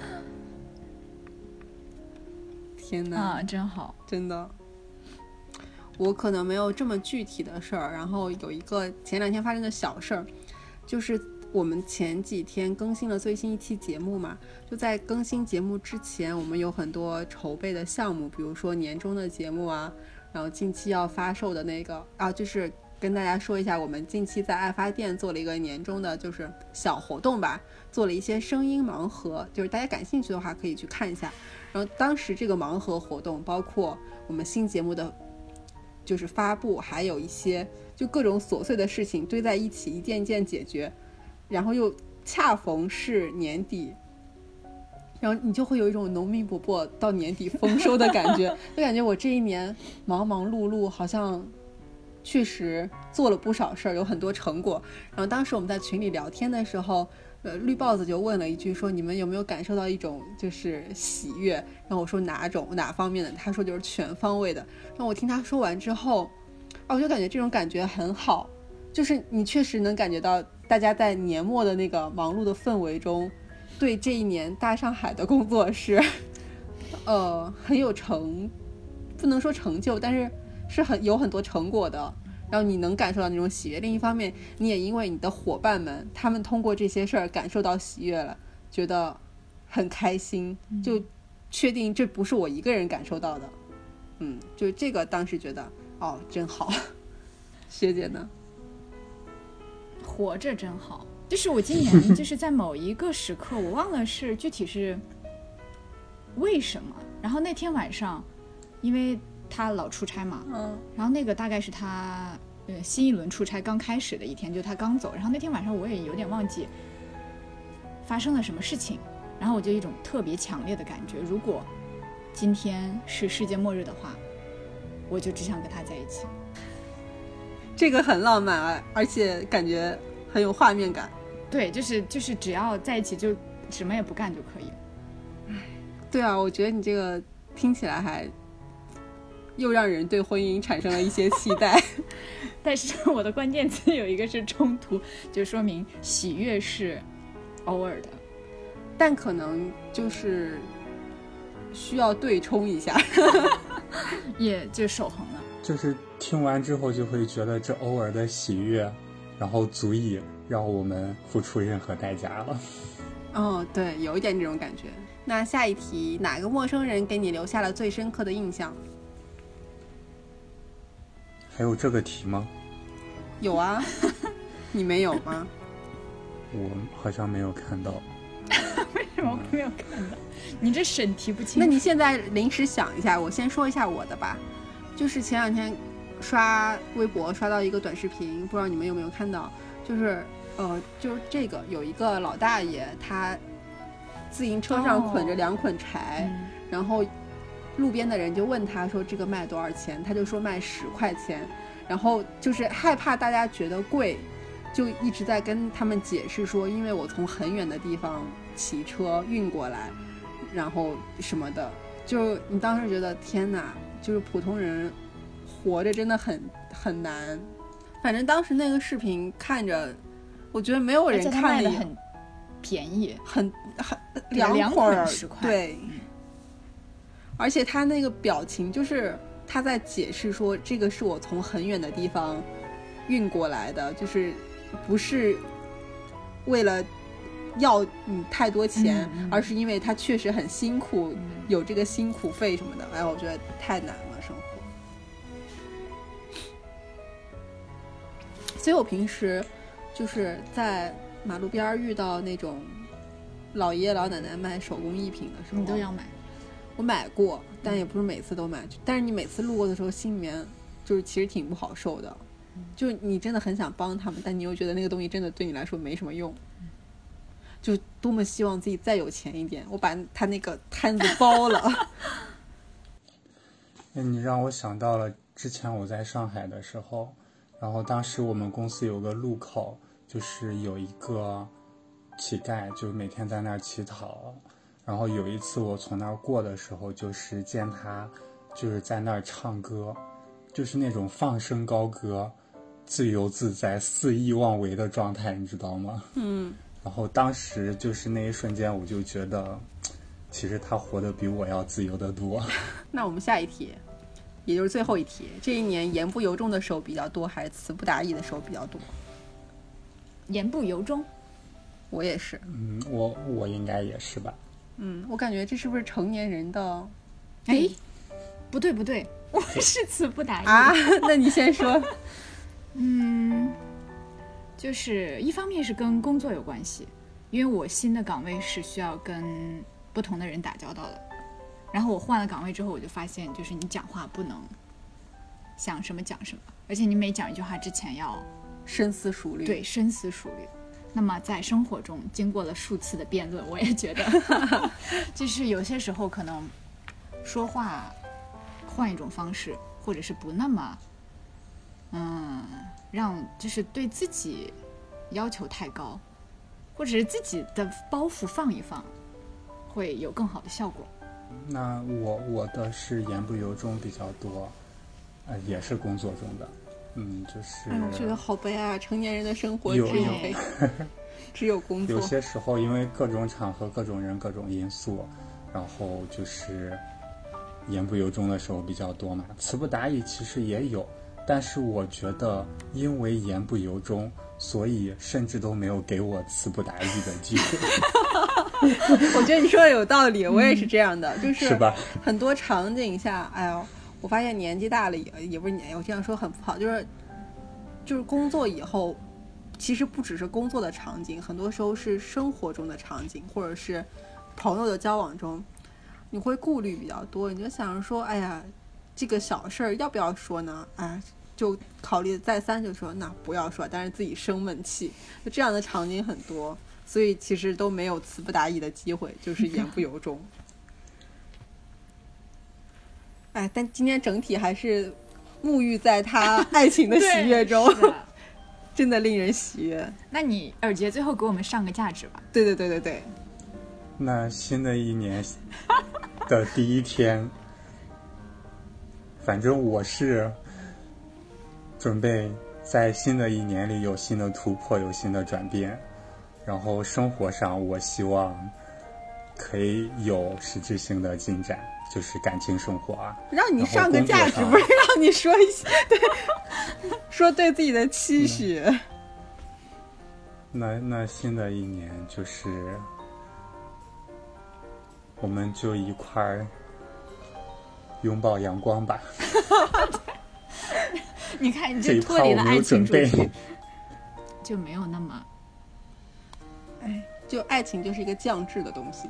天哪！啊，真好。真的，我可能没有这么具体的事儿。然后有一个前两天发生的小事儿，就是我们前几天更新了最新一期节目嘛，就在更新节目之前，我们有很多筹备的项目，比如说年终的节目啊，然后近期要发售的那个啊，就是。跟大家说一下，我们近期在爱发店做了一个年终的，就是小活动吧，做了一些声音盲盒，就是大家感兴趣的话可以去看一下。然后当时这个盲盒活动包括我们新节目的就是发布，还有一些就各种琐碎的事情堆在一起，一件一件解决，然后又恰逢是年底，然后你就会有一种农民伯伯到年底丰收的感觉，就感觉我这一年忙忙碌碌，好像确实做了不少事儿，有很多成果。然后当时我们在群里聊天的时候，呃，绿豹子就问了一句说：“你们有没有感受到一种就是喜悦？”然后我说哪种哪方面的？他说就是全方位的。然后我听他说完之后，啊，我就感觉这种感觉很好，就是你确实能感觉到大家在年末的那个忙碌的氛围中，对这一年大上海的工作是，呃，很有成，不能说成就，但是是很有很多成果的。然后你能感受到那种喜悦。另一方面，你也因为你的伙伴们，他们通过这些事儿感受到喜悦了，觉得很开心，就确定这不是我一个人感受到的。嗯，就这个当时觉得哦，真好。学姐呢？活着真好。就是我今年就是在某一个时刻，我忘了是具体是为什么。然后那天晚上，因为他老出差嘛，嗯然后那个大概是他呃新一轮出差刚开始的一天，就他刚走。然后那天晚上我也有点忘记发生了什么事情，然后我就一种特别强烈的感觉，如果今天是世界末日的话，我就只想跟他在一起。这个很浪漫啊，而且感觉很有画面感。对，就是就是只要在一起就什么也不干就可以。对啊，我觉得你这个听起来还又让人对婚姻产生了一些期待。但是我的关键词有一个是冲突，就说明喜悦是偶尔的。但可能就是需要对冲一下。也就守恒了。就是听完之后就会觉得这偶尔的喜悦，然后足以让我们付出任何代价了。哦，对，有一点这种感觉。那下一题，哪个陌生人给你留下了最深刻的印象？还有这个题吗？有啊，你没有吗？我好像没有看到。为什么没有看到？你这审题不清。那你现在临时想一下，我先说一下我的吧。就是前两天刷微博刷到一个短视频，不知道你们有没有看到？就是呃，就是这个有一个老大爷，他自行车上捆着两捆柴，嗯然后路边的人就问他说这个卖多少钱，他就说卖十块钱，然后就是害怕大家觉得贵，就一直在跟他们解释说，因为我从很远的地方骑车运过来，然后什么的，就你当时觉得天哪，就是普通人活着真的很很难。反正当时那个视频看着，我觉得没有人看了卖的很便宜，很很对两会儿捆10块对，嗯而且他那个表情就是他在解释说，这个是我从很远的地方运过来的，就是不是为了要你太多钱，而是因为他确实很辛苦，嗯有这个辛苦费什么的。哎，我觉得太难了，生活。所以我平时就是在马路边儿遇到那种老爷爷老奶奶卖手工艺品的时候，你都要买。我买过，但也不是每次都买。但是你每次路过的时候，心里面就是其实挺不好受的，就是你真的很想帮他们，但你又觉得那个东西真的对你来说没什么用，就多么希望自己再有钱一点，我把他那个摊子包了。那你让我想到了之前我在上海的时候，然后当时我们公司有个路口，就是有一个乞丐，就每天在那儿乞讨。然后有一次我从那儿过的时候，就是见他就是在那儿唱歌，就是那种放声高歌，自由自在、肆意妄为的状态，你知道吗？嗯，然后当时就是那一瞬间，我就觉得，其实他活得比我要自由得多。那我们下一题，也就是最后一题，这一年言不由衷的时候比较多，还是词不达意的时候比较多？言不由衷，我也是，嗯，我我应该也是吧。嗯，我感觉这是不是成年人的哎，不对不对，我是词不达意啊？那你先说。嗯，就是一方面是跟工作有关系，因为我新的岗位是需要跟不同的人打交道的。然后我换了岗位之后，我就发现，就是你讲话不能想什么讲什么，而且你每讲一句话之前要深思熟虑，对深思熟虑。那么在生活中，经过了数次的辩论，我也觉得，就是有些时候可能说话换一种方式，或者是不那么，嗯，让就是对自己要求太高，或者是自己的包袱放一放，会有更好的效果。那我我的是言不由衷比较多，呃，也是工作中的，嗯，就是哎，我觉得好悲哀啊！成年人的生活只有有有悲，只有工作有。些时候因为各种场合、各种人、各种因素，然后就是言不由衷的时候比较多嘛。词不达意其实也有，但是我觉得因为言不由衷，所以甚至都没有给我词不达意的机会，我觉得你说的有道理，我也是这样的，就是？很多场景下，哎呦，我发现年纪大了也也不是年，我这样说很不好，就是就是工作以后，其实不只是工作的场景，很多时候是生活中的场景，或者是朋友的交往中，你会顾虑比较多，你就想着说，哎呀，这个小事儿要不要说呢？哎，就考虑再三，就说那不要说，但是自己生闷气，就这样的场景很多，所以其实都没有词不达意的机会，就是言不由衷。哎，但今天整体还是沐浴在他爱情的喜悦中，的真的令人喜悦。那你尔杰最后给我们上个价值吧。对对对对对，那新的一年的第一天，反正我是准备在新的一年里有新的突破，有新的转变。然后生活上，我希望可以有实质性的进展，就是感情生活啊。让你上个价值，不是让你说一些对，说对自己的期许。那那新的一年就是，我们就一块儿拥抱阳光吧。你看，你这脱离了爱。情主题，就没有那么哎，就爱情就是一个降智的东西。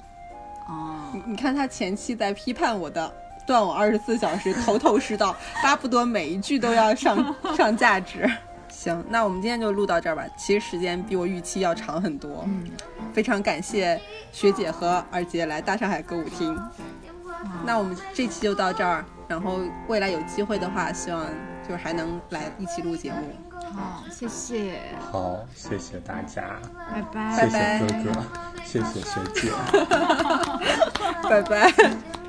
哦。你你看他前期在批判我的断网二十四小时，头头是道，巴不得每一句都要上 上价值。行，那我们今天就录到这儿吧。其实时间比我预期要长很多。嗯，非常感谢学姐和二姐来大上海歌舞厅。那我们这期就到这儿，然后未来有机会的话，希望就是还能来一起录节目。好，谢谢，好，谢谢大家，拜拜，谢拜谢哥哥，谢谢学姐。拜拜。